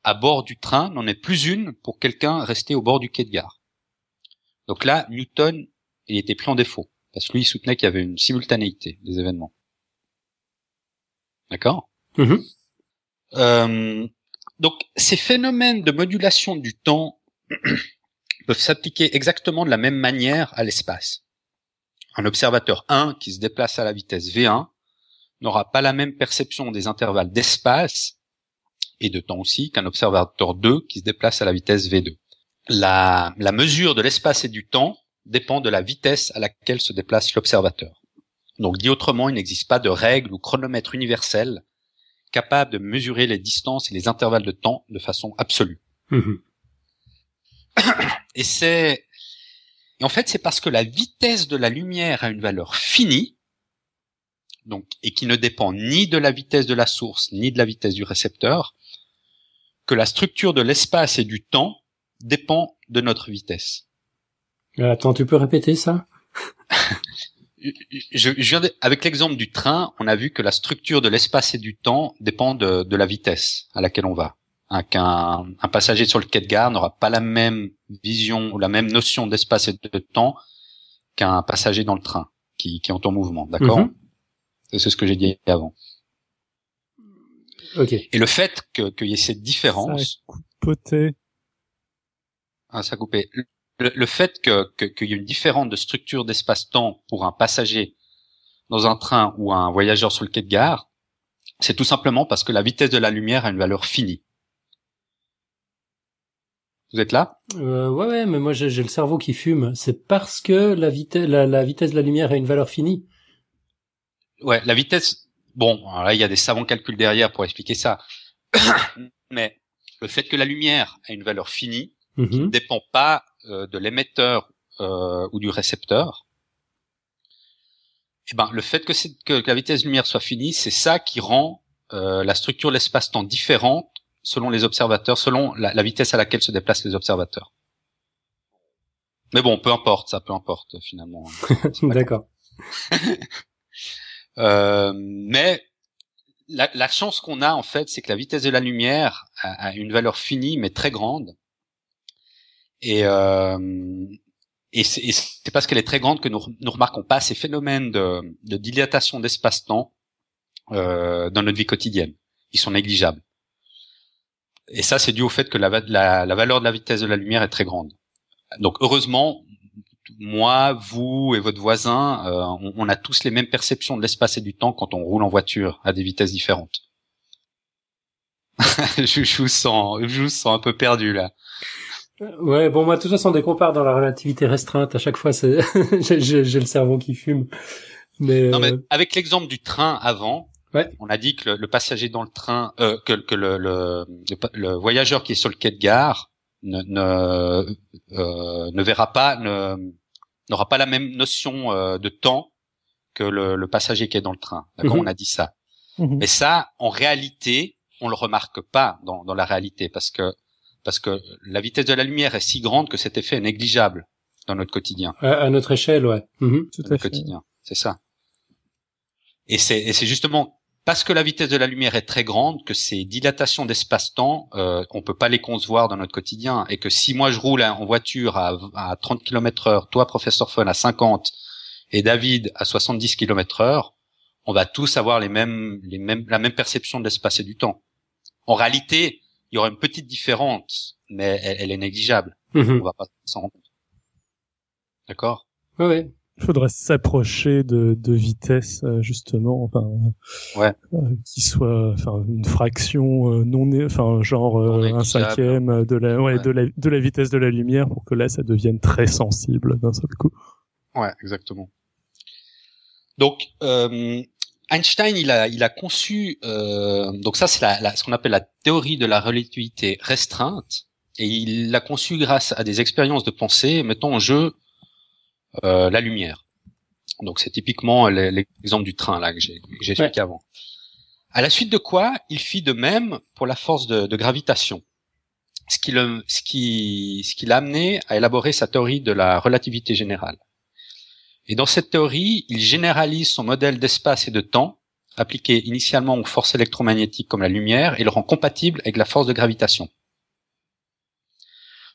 à bord du train n'en est plus une pour quelqu'un resté au bord du quai de gare. Donc là, Newton, il était pris en défaut parce que lui, il soutenait qu'il y avait une simultanéité des événements. D'accord?
Mhm.
Euh, donc ces phénomènes de modulation du temps peuvent s'appliquer exactement de la même manière à l'espace. Un observateur 1 qui se déplace à la vitesse v1 n'aura pas la même perception des intervalles d'espace et de temps aussi qu'un observateur 2 qui se déplace à la vitesse v2. La, la mesure de l'espace et du temps dépend de la vitesse à laquelle se déplace l'observateur. Donc dit autrement, il n'existe pas de règle ou chronomètre universel capable de mesurer les distances et les intervalles de temps de façon absolue.
Mhm.
Et c'est et en fait c'est parce que la vitesse de la lumière a une valeur finie, donc et qui ne dépend ni de la vitesse de la source ni de la vitesse du récepteur, que la structure de l'espace et du temps dépend de notre vitesse.
Euh, Attends, tu peux répéter ça?
Je, je avec l'exemple du train, on a vu que la structure de l'espace et du temps dépend de, de la vitesse à laquelle on va. Hein, Qu'un un passager sur le quai de gare n'aura pas la même vision ou la même notion d'espace et de temps qu'un passager dans le train qui, qui est en mouvement. D'accord?
Mhm.
C'est ce que j'ai dit avant. Et le fait que- qu'il y ait cette différence,
Poté.
Ah, ça a coupé. Le, le fait que que- qu'il y ait une différence de structure d'espace-temps pour un passager dans un train ou un voyageur sur le quai de gare, c'est tout simplement parce que la vitesse de la lumière a une valeur finie. Vous êtes là?
Euh, ouais, ouais, mais moi j'ai j'ai le cerveau qui fume. C'est parce que la vitesse, la, la vitesse de la lumière a une valeur finie.
Ouais, la vitesse. Bon, alors là, il y a des savants calculs derrière pour expliquer ça. Mais le fait que la lumière a une valeur finie ne
Mhm.
dépend pas euh, de l'émetteur euh, ou du récepteur. Eh ben, le fait que, c'est- que la vitesse de lumière soit finie, c'est ça qui rend euh, la structure de l'espace-temps différente selon les observateurs, selon la, la vitesse à laquelle se déplacent les observateurs. Mais bon, peu importe, ça, peu importe finalement.
D'accord.
Euh, mais la, la chance qu'on a en fait, c'est que la vitesse de la lumière a, une valeur finie mais très grande. Et, euh, et c'est parce qu'elle est très grande que nous, nous remarquons pas ces phénomènes de, de dilatation d'espace-temps euh, dans notre vie quotidienne. Ils sont négligeables. Et ça, c'est dû au fait que la, la, la valeur de la vitesse de la lumière est très grande. Donc heureusement, moi, vous et votre voisin, euh, on, on a tous les mêmes perceptions de l'espace et du temps quand on roule en voiture à des vitesses différentes. je, je vous sens, je vous sens un peu perdu là.
Ouais, bon, moi, de toute façon, dès qu'on part dans la relativité restreinte, à chaque fois, c'est, j'ai- le cerveau qui fume. Mais,
Non mais
euh,
avec l'exemple du train avant,
Ouais.
on a dit que le, le passager dans le train, euh, que, que le, le, le voyageur qui est sur le quai de gare ne ne, euh, ne verra pas, ne n'aura pas la même notion euh, de temps que le, le passager qui est dans le train. D'accord,
Mhm.
on a dit ça.
Mhm.
Mais ça, en réalité, on le remarque pas dans, dans la réalité parce que parce que la vitesse de la lumière est si grande que cet effet est négligeable dans notre quotidien
à, à notre échelle, ouais. Mhm.
Tout à
notre
fait.
quotidien. C'est ça. Et c'est et c'est justement parce que la vitesse de la lumière est très grande que ces dilatations d'espace-temps, euh, on peut pas les concevoir dans notre quotidien. Et que si moi je roule en voiture à, à 30 km heure, toi professeur Fun à 50 et David à 70 km heure, on va tous avoir les mêmes, les mêmes, la même perception de l'espace et du temps. En réalité, il y aura une petite différence, mais elle, est négligeable.
Mhm.
On va pas s'en rendre compte. D'accord?
Ouais.
Il faudrait s'approcher de, de vitesse euh, justement, enfin,
Ouais.
euh, qui soit, enfin, une fraction euh, non, enfin, genre euh, un cinquième de la, ouais,
Ouais.
de la, de la vitesse de la lumière pour que là, ça devienne très sensible d'un seul coup.
Ouais, exactement. Donc euh, Einstein, il a, il a conçu, euh, donc ça c'est la, la- ce qu'on appelle la théorie de la relativité restreinte, et il l'a conçu grâce à des expériences de pensée mettant en jeu euh, la lumière. Donc c'est typiquement l'exemple du train là que j'ai expliqué avant. À la suite de quoi, il fit de même pour la force de, de gravitation, ce qui le, ce qui, ce qui l'a amené à élaborer sa théorie de la relativité générale. Et dans cette théorie, il généralise son modèle d'espace et de temps, appliqué initialement aux forces électromagnétiques comme la lumière, et le rend compatible avec la force de gravitation.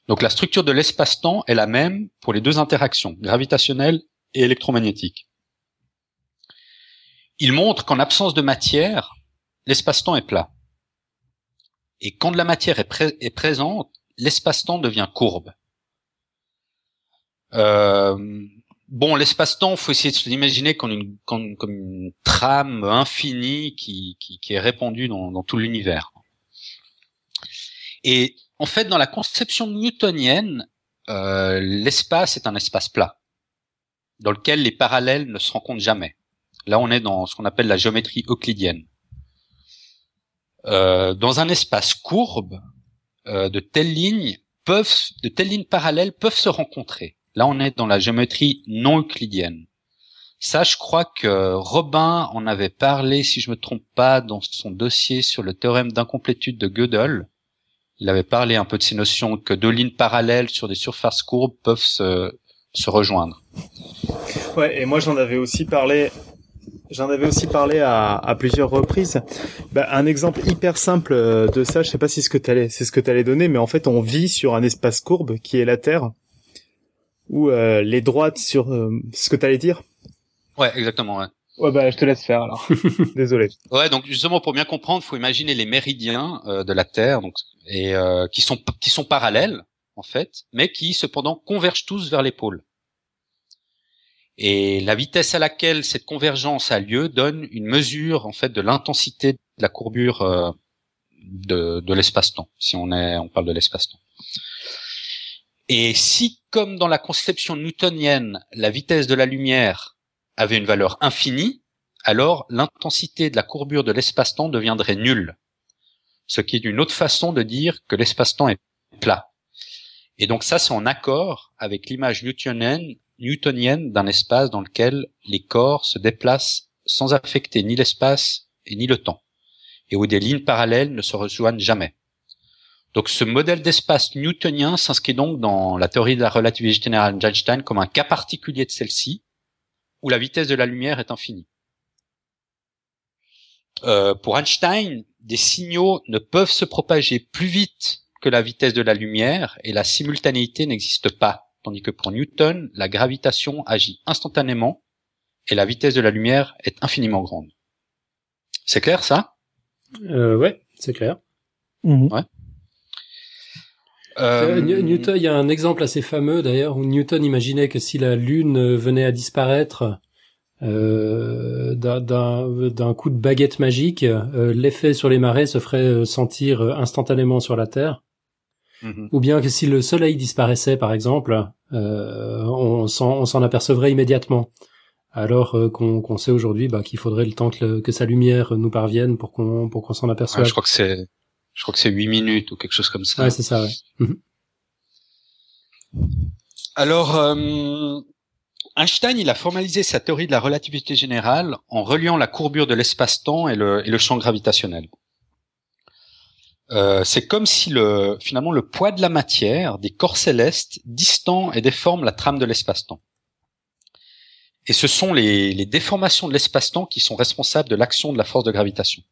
Donc la structure de l'espace-temps est la même pour les deux interactions, gravitationnelle et électromagnétique. Il montre qu'en absence de matière, l'espace-temps est plat. Et quand de la matière est, pré- est présente, l'espace-temps devient courbe. Euh, bon, l'espace-temps, faut essayer de se l'imaginer comme une, trame infinie qui est répandue dans, dans tout l'univers. Et en fait, dans la conception newtonienne, euh, l'espace est un espace plat, dans lequel les parallèles ne se rencontrent jamais. Là, on est dans ce qu'on appelle la géométrie euclidienne. Euh, dans un espace courbe, euh, de telles lignes peuvent, de telles lignes parallèles peuvent se rencontrer. Là, on est dans la géométrie non euclidienne. Ça, je crois que Robin en avait parlé, si je me trompe pas, dans son dossier sur le théorème d'incomplétude de Gödel. Il avait parlé un peu de ces notions que deux lignes parallèles sur des surfaces courbes peuvent se, se rejoindre.
Ouais, et moi j'en avais aussi parlé. J'en avais aussi parlé à, à plusieurs reprises. Bah, un exemple hyper simple euh, de ça, je sais pas si ce que t'allais, c'est ce que t'allais donner, mais en fait on vit sur un espace courbe qui est la Terre, où euh, les droites sur euh, ce que t'allais dire?
Ouais, exactement. Ouais.
Ouais bah je te laisse faire alors. Désolé.
Ouais, donc justement pour bien comprendre, faut imaginer les méridiens euh, de la Terre, donc et euh, qui sont qui sont parallèles en fait, mais qui cependant convergent tous vers les pôles. Et la vitesse à laquelle cette convergence a lieu donne une mesure en fait de l'intensité de la courbure euh, de, de l'espace-temps, si on est on parle de l'espace-temps. Et si, comme dans la conception newtonienne, la vitesse de la lumière avait une valeur infinie, alors l'intensité de la courbure de l'espace-temps deviendrait nulle. Ce qui est une autre façon de dire que l'espace-temps est plat. Et donc ça, c'est en accord avec l'image newtonienne, d'un espace dans lequel les corps se déplacent sans affecter ni l'espace et ni le temps, et où des lignes parallèles ne se rejoignent jamais. Donc ce modèle d'espace newtonien s'inscrit donc dans la théorie de la relativité générale d'Einstein comme un cas particulier de celle-ci, où la vitesse de la lumière est infinie. Euh, pour Einstein, des signaux ne peuvent se propager plus vite que la vitesse de la lumière et la simultanéité n'existe pas, tandis que pour Newton, la gravitation agit instantanément et la vitesse de la lumière est infiniment grande. C'est clair ça?
Euh, ouais, c'est clair.
Mhm.
Euh,
Euh,
New- Newton, il y a un exemple assez fameux d'ailleurs où Newton imaginait que si la Lune venait à disparaître euh, d'un- coup de baguette magique, euh, l'effet sur les marées se ferait sentir instantanément sur la Terre.
mhm.
Ou bien que si le Soleil disparaissait, par exemple, on s'en apercevrait immédiatement. Alors euh, qu'on sait aujourd'hui bah, qu'il faudrait le temps que, le- que sa lumière nous parvienne pour qu'on pour qu'on s'en aperçoive.
je crois que c'est, je crois que c'est 8 minutes ou quelque chose comme ça.
Ouais, c'est ça. Ouais.
Alors, euh, Einstein, il a formalisé sa théorie de la relativité générale en reliant la courbure de l'espace-temps et le, et le champ gravitationnel. Euh, c'est comme si le, finalement le poids de la matière des corps célestes distend et déforme la trame de l'espace-temps. Et ce sont les, les déformations de l'espace-temps qui sont responsables de l'action de la force de gravitation.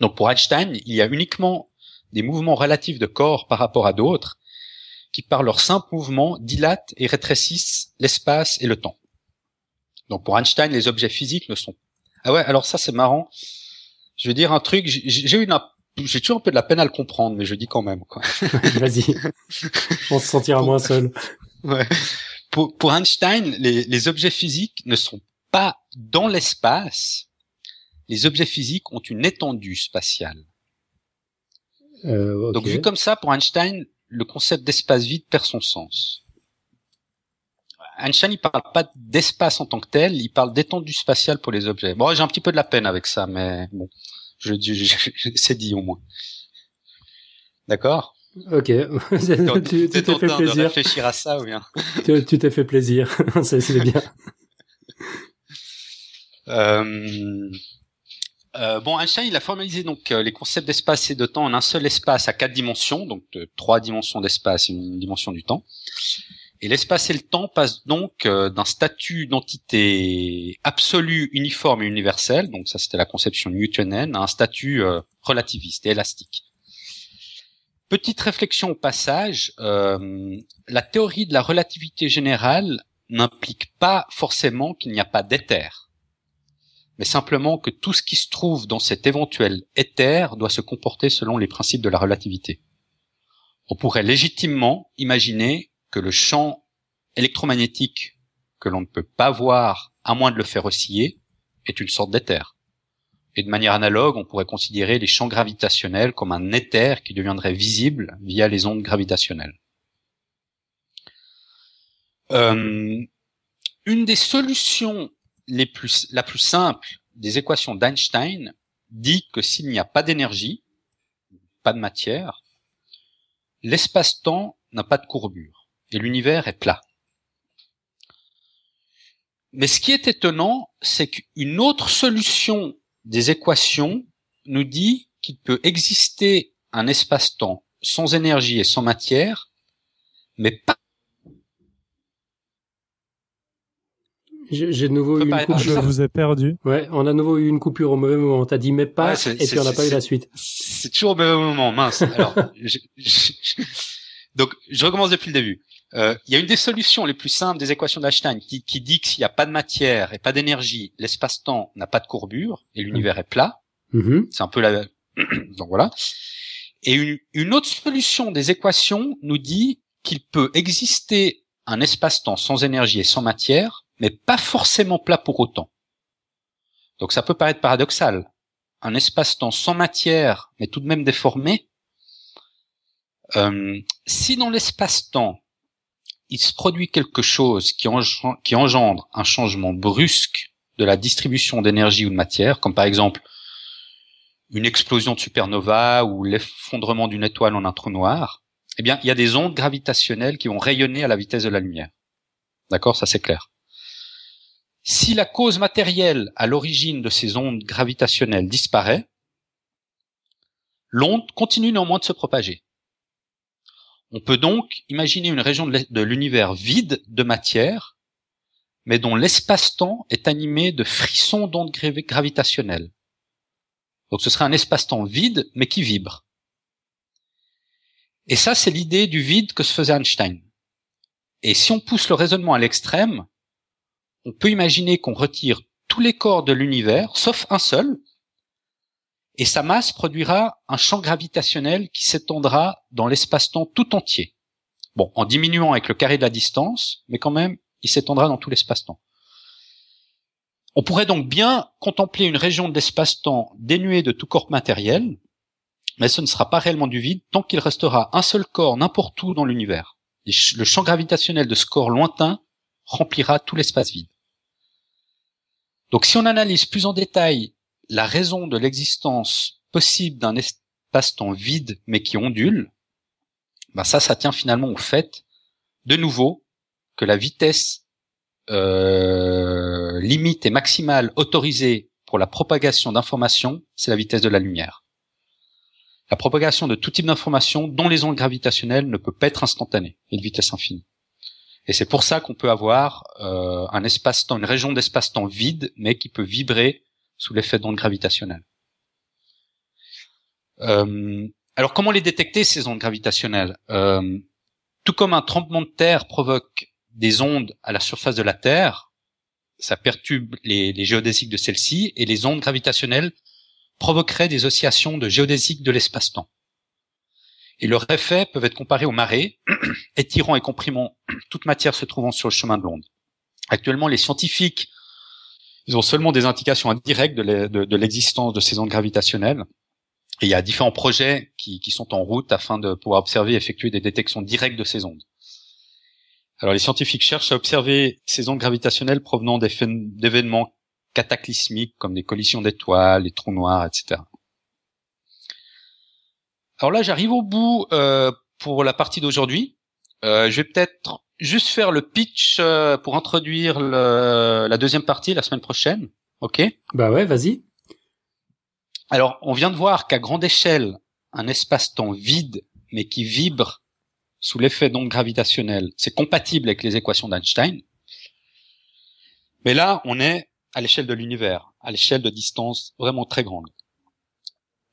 Donc pour Einstein, il y a uniquement des mouvements relatifs de corps par rapport à d'autres qui, par leur simple mouvement, dilatent et rétrécissent l'espace et le temps. Donc pour Einstein, les objets physiques ne sont Ah ouais, alors ça c'est marrant. Je vais dire un truc, j'ai eu une j'ai toujours un peu de la peine à le comprendre, mais je dis quand même.
Vas-y, on se sentira moins seul.
Ouais. Pour, pour Einstein, les, les objets physiques ne sont pas dans l'espace. Les objets physiques ont une étendue spatiale.
Euh,
Donc vu comme ça, pour Einstein, le concept d'espace vide perd son sens. Einstein, il parle pas d'espace en tant que tel, il parle d'étendue spatiale pour les objets. Bon, j'ai un petit peu de la peine avec ça, mais bon, je, je, c'est dit au moins. D'accord?
Ok, tu t'es fait plaisir. De
réfléchir à ça ou bien
Tu t'es fait plaisir, c'est bien.
Euh, euh, bon, Einstein, il a formalisé donc euh, les concepts d'espace et de temps en un seul espace à quatre dimensions, donc trois dimensions d'espace et une dimension du temps. Et l'espace et le temps passent donc euh, d'un statut d'entité absolue, uniforme et universelle, donc ça c'était la conception newtonienne, à un statut relativiste et élastique. Petite réflexion au passage, la théorie de la relativité générale n'implique pas forcément qu'il n'y a pas d'éther mais simplement que tout ce qui se trouve dans cet éventuel éther doit se comporter selon les principes de la relativité. On pourrait légitimement imaginer que le champ électromagnétique que l'on ne peut pas voir à moins de le faire osciller est une sorte d'éther. Et de manière analogue, on pourrait considérer les champs gravitationnels comme un éther qui deviendrait visible via les ondes gravitationnelles. Euh, une des solutions la plus simple des équations d'Einstein dit que s'il n'y a pas d'énergie, pas de matière, l'espace-temps n'a pas de courbure et l'univers est plat. Mais ce qui est étonnant, c'est qu'une autre solution des équations nous dit qu'il peut exister un espace-temps sans énergie et sans matière, mais pas
J'ai de nouveau eu une coupure.
Je vous ai perdu.
Ouais, on a de nouveau eu une coupure au mauvais moment. T'as dit mais pas, et puis on n'a pas eu la suite.
C'est toujours au mauvais moment, mince. Alors, je, donc je recommence depuis le début. Euh, il y a une des solutions les plus simples des équations d'Einstein qui, qui, dit que s'il n'y a pas de matière et pas d'énergie, l'espace-temps n'a pas de courbure et l'univers est plat.
Mm-hmm.
C'est un peu la. donc voilà. Et une, une autre solution des équations nous dit qu'il peut exister un espace-temps sans énergie et sans matière mais pas forcément plat pour autant. Donc ça peut paraître paradoxal. Un espace-temps sans matière, mais tout de même déformé. Euh, si dans l'espace-temps, il se produit quelque chose qui, qui engendre un changement brusque de la distribution d'énergie ou de matière, comme par exemple une explosion de supernova ou l'effondrement d'une étoile en un trou noir, eh bien, il y a des ondes gravitationnelles qui vont rayonner à la vitesse de la lumière. D'accord, ça c'est clair. Si la cause matérielle à l'origine de ces ondes gravitationnelles disparaît, l'onde continue néanmoins de se propager. On peut donc imaginer une région de l'univers vide de matière, mais dont l'espace-temps est animé de frissons d'ondes gravitationnelles. Donc ce serait un espace-temps vide, mais qui vibre. Et ça, c'est l'idée du vide que se faisait Einstein. Et si on pousse le raisonnement à l'extrême, on peut imaginer qu'on retire tous les corps de l'univers, sauf un seul, et sa masse produira un champ gravitationnel qui s'étendra dans l'espace-temps tout entier. Bon, en diminuant avec le carré de la distance, mais quand même, il s'étendra dans tout l'espace-temps. On pourrait donc bien contempler une région de l'espace-temps dénuée de tout corps matériel, mais ce ne sera pas réellement du vide tant qu'il restera un seul corps n'importe où dans l'univers. Le champ gravitationnel de ce corps lointain remplira tout l'espace vide. Donc si on analyse plus en détail la raison de l'existence possible d'un espace-temps vide mais qui ondule, ben ça, ça tient finalement au fait, de nouveau, que la vitesse euh, limite et maximale autorisée pour la propagation d'informations, c'est la vitesse de la lumière. La propagation de tout type d'information, dont les ondes gravitationnelles, ne peut pas être instantanée et de vitesse infinie. Et c'est pour ça qu'on peut avoir euh, un espace-temps, une région d'espace-temps vide, mais qui peut vibrer sous l'effet d'ondes gravitationnelles. Euh, alors comment les détecter ces ondes gravitationnelles? Euh, Tout comme un tremblement de terre provoque des ondes à la surface de la Terre, ça perturbe les, les géodésiques de celles-ci et les ondes gravitationnelles provoqueraient des oscillations de géodésiques de l'espace-temps. Et leurs effets peuvent être comparés aux marées, étirant et comprimant toute matière se trouvant sur le chemin de l'onde. Actuellement, les scientifiques, ils ont seulement des indications indirectes de l'existence de, ces ondes gravitationnelles. Et il y a différents projets qui, sont en route afin de pouvoir observer et effectuer des détections directes de ces ondes. Alors les scientifiques cherchent à observer ces ondes gravitationnelles provenant d'événements cataclysmiques comme des collisions d'étoiles, les trous noirs, etc. Alors là, j'arrive au bout euh, pour la partie d'aujourd'hui. Euh, je vais peut-être juste faire le pitch euh, pour introduire le, la deuxième partie la semaine prochaine. Ok?
Bah ouais, vas-y.
Alors, on vient de voir qu'à grande échelle, un espace-temps vide mais qui vibre sous l'effet d'onde gravitationnelle, c'est compatible avec les équations d'Einstein. Mais là, on est à l'échelle de l'univers, à l'échelle de distance vraiment très grande.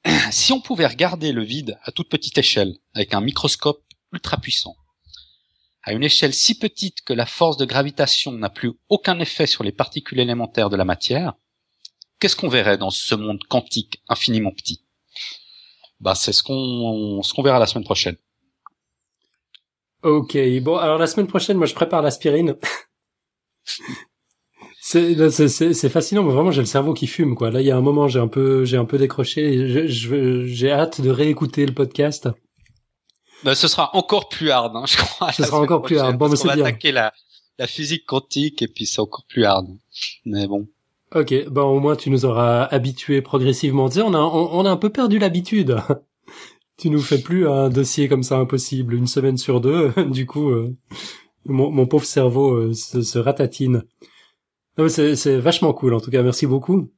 si on pouvait regarder le vide à toute petite échelle, avec un microscope ultra puissant, à une échelle si petite que la force de gravitation n'a plus aucun effet sur les particules élémentaires de la matière, qu'est-ce qu'on verrait dans ce monde quantique infiniment petit? Bah, c'est ce qu'on ce qu'on verra la semaine prochaine.
Ok, bon, alors la semaine prochaine, moi je prépare l'aspirine. C'est fascinant, mais vraiment j'ai le cerveau qui fume quoi. Là il y a un moment j'ai un peu j'ai un peu décroché. J'ai hâte de réécouter le podcast.
Bah, ce sera encore plus hard, hein, je crois.
Ce sera encore plus hard. Bon, mais c'est bien.
On va attaquer la la physique quantique et puis c'est encore plus hard. Mais bon.
Ok, bah au moins tu nous auras habitués progressivement. Tu sais, on a on, a un peu perdu l'habitude. tu nous fais plus un dossier comme ça impossible une semaine sur deux. du coup, euh, mon, mon, pauvre cerveau euh, se, se ratatine. C'est vachement cool, en tout cas, merci beaucoup.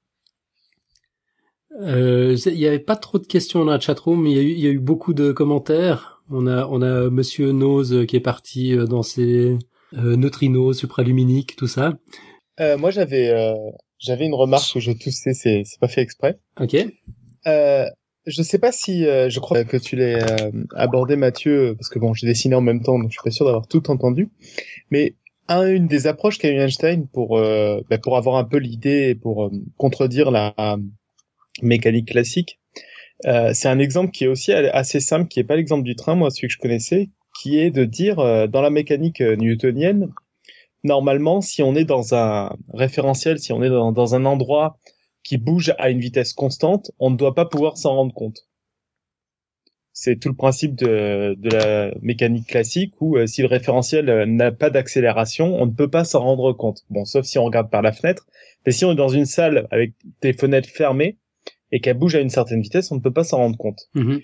Euh, il y avait pas trop de questions dans la chatroom, mais il y, a eu, il y a eu beaucoup de commentaires. On a, on a Monsieur Nose qui est parti euh, dans ses euh, neutrinos supraluminiques, tout ça.
Euh, moi, j'avais, euh, j'avais une remarque où je toussais, c'est, c'est pas fait exprès.
Ok.
Euh, je sais pas si, je crois que tu l'as abordé, Mathieu, parce que bon, j'ai dessiné en même temps, donc je suis pas sûr d'avoir tout entendu. Mais un, une des approches qu'a eu Einstein pour euh, bah, pour avoir un peu l'idée et pour euh, contredire la mécanique classique. Euh, c'est un exemple qui est aussi assez simple, qui est pas l'exemple du train, moi celui que je connaissais, qui est de dire dans la mécanique newtonienne, normalement, si on est dans un référentiel, si on est dans un endroit qui bouge à une vitesse constante, on ne doit pas pouvoir s'en rendre compte. C'est tout le principe de, de, la mécanique classique où euh, si le référentiel euh, n'a pas d'accélération, on ne peut pas s'en rendre compte. Bon, sauf si on regarde par la fenêtre. Mais si on est dans une salle avec des fenêtres fermées et qu'elle bouge à une certaine vitesse, on ne peut pas s'en rendre compte.
Mm-hmm.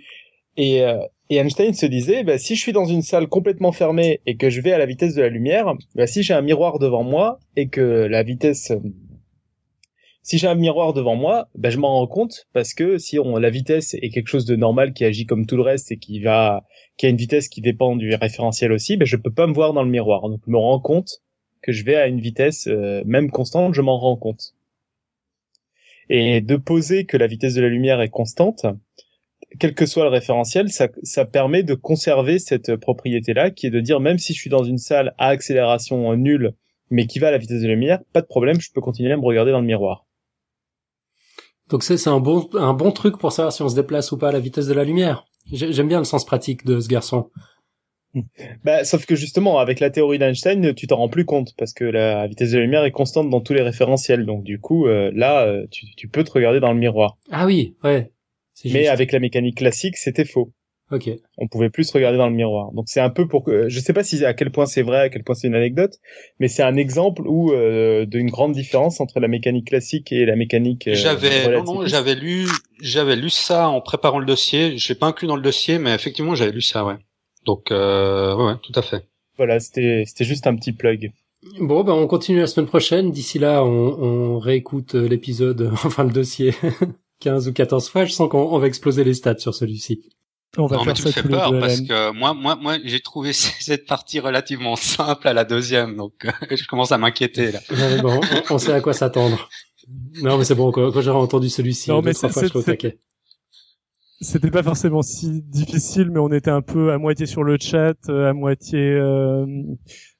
Et, euh, et, Einstein se disait, bah, si je suis dans une salle complètement fermée et que je vais à la vitesse de la lumière, bah, si j'ai un miroir devant moi et que la vitesse si j'ai un miroir devant moi, ben je m'en rends compte parce que si on la vitesse est quelque chose de normal qui agit comme tout le reste et qui va qui a une vitesse qui dépend du référentiel aussi, ben je peux pas me voir dans le miroir. Donc je me rends compte que je vais à une vitesse euh, même constante, je m'en rends compte. Et de poser que la vitesse de la lumière est constante, quel que soit le référentiel, ça, ça permet de conserver cette propriété-là, qui est de dire même si je suis dans une salle à accélération nulle, mais qui va à la vitesse de la lumière, pas de problème, je peux continuer à me regarder dans le miroir.
Donc c'est un bon un bon truc pour savoir si on se déplace ou pas à la vitesse de la lumière. J'aime bien le sens pratique de ce garçon.
Bah, sauf que justement, avec la théorie d'Einstein, tu t'en rends plus compte parce que la vitesse de la lumière est constante dans tous les référentiels. Donc du coup, euh, là, euh, tu, tu, peux te regarder dans le miroir.
Ah oui, ouais.
Mais avec la mécanique classique, c'était faux.
Ok.
On pouvait plus se regarder dans le miroir. Donc c'est un peu pour que je sais pas si à quel point c'est vrai, à quel point c'est une anecdote, mais c'est un exemple où euh, d'une grande différence entre la mécanique classique et la mécanique.
Euh, j'avais non, non j'avais lu j'avais lu ça en préparant le dossier. Je l'ai pas inclus dans le dossier, mais effectivement j'avais lu ça, ouais. Donc euh, ouais, tout à fait.
Voilà, c'était c'était juste un petit plug.
Bon, ben on continue la semaine prochaine. D'ici là, on, on réécoute euh, l'épisode, enfin le dossier, 15 ou 14 fois. Je sens qu'on va exploser les stats sur celui-ci.
On va non, mais tu me fais peur parce que moi, moi, moi, j'ai trouvé cette partie relativement simple à la deuxième, donc je commence à m'inquiéter là.
bon, on, sait à quoi s'attendre. Non, mais c'est bon. Quand, j'aurai entendu celui-ci, non, mais trois fois, je
C'était pas forcément si difficile, mais on était un peu à moitié sur le chat, euh, à moitié euh,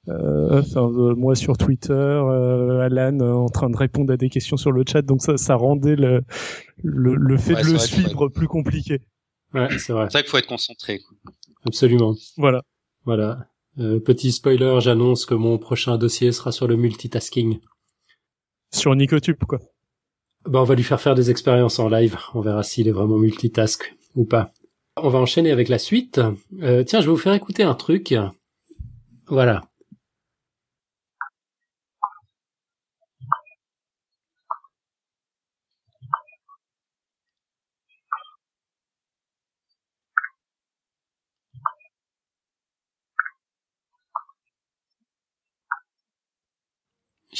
euh, enfin, euh, moi sur Twitter, euh, Alan en train de répondre à des questions sur le chat, donc ça, ça rendait le le, le fait
Ouais,
de le
vrai
suivre plus compliqué.
Ouais, c'est vrai.
C'est vrai qu'il faut être concentré.
Absolument.
Voilà.
Voilà. Euh, petit spoiler, j'annonce que mon prochain dossier sera sur le multitasking.
Sur Nicotube, quoi.
Ben, on va lui faire faire des expériences en live. On verra s'il est vraiment multitask ou pas. On va enchaîner avec la suite. Euh, tiens, je vais vous faire écouter un truc. Voilà.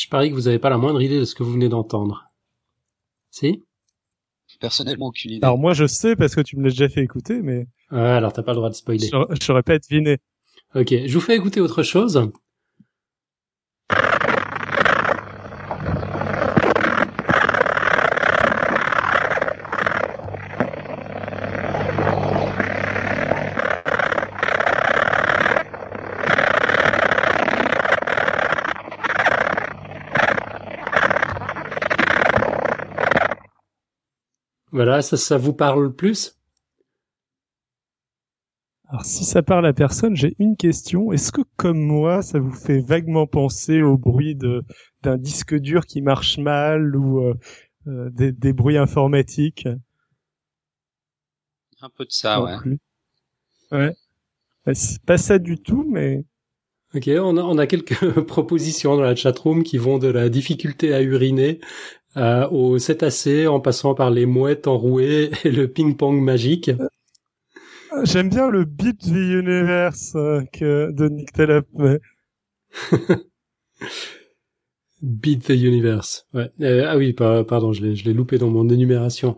Je parie que vous n'avez pas la moindre idée de ce que vous venez d'entendre. Si?
Personnellement, aucune idée.
Alors moi je sais parce que tu me l'as déjà fait écouter, mais
Ah, alors t'as pas le droit de spoiler.
je je saurais pas deviné.
Ok, je vous fais écouter autre chose. Voilà, ça, ça vous parle plus?
Alors si ça parle à personne, j'ai une question. Est-ce que comme moi, ça vous fait vaguement penser au bruit de d'un disque dur qui marche mal ou euh, euh, des, des bruits informatiques?
Un peu de ça,
non
ouais.
plus Ouais. Ouais, C'est pas ça du tout, mais
Ok, on a, on a quelques propositions dans la chatroom qui vont de la difficulté à uriner euh, au cétacé en passant par les mouettes enrouées et le ping-pong magique.
j'aime bien le Beat the Universe euh, que de Nick Taleb. mais-
Beat the Universe. Ouais. Euh, ah oui, pa- pardon, je l'ai, je l'ai loupé dans mon énumération.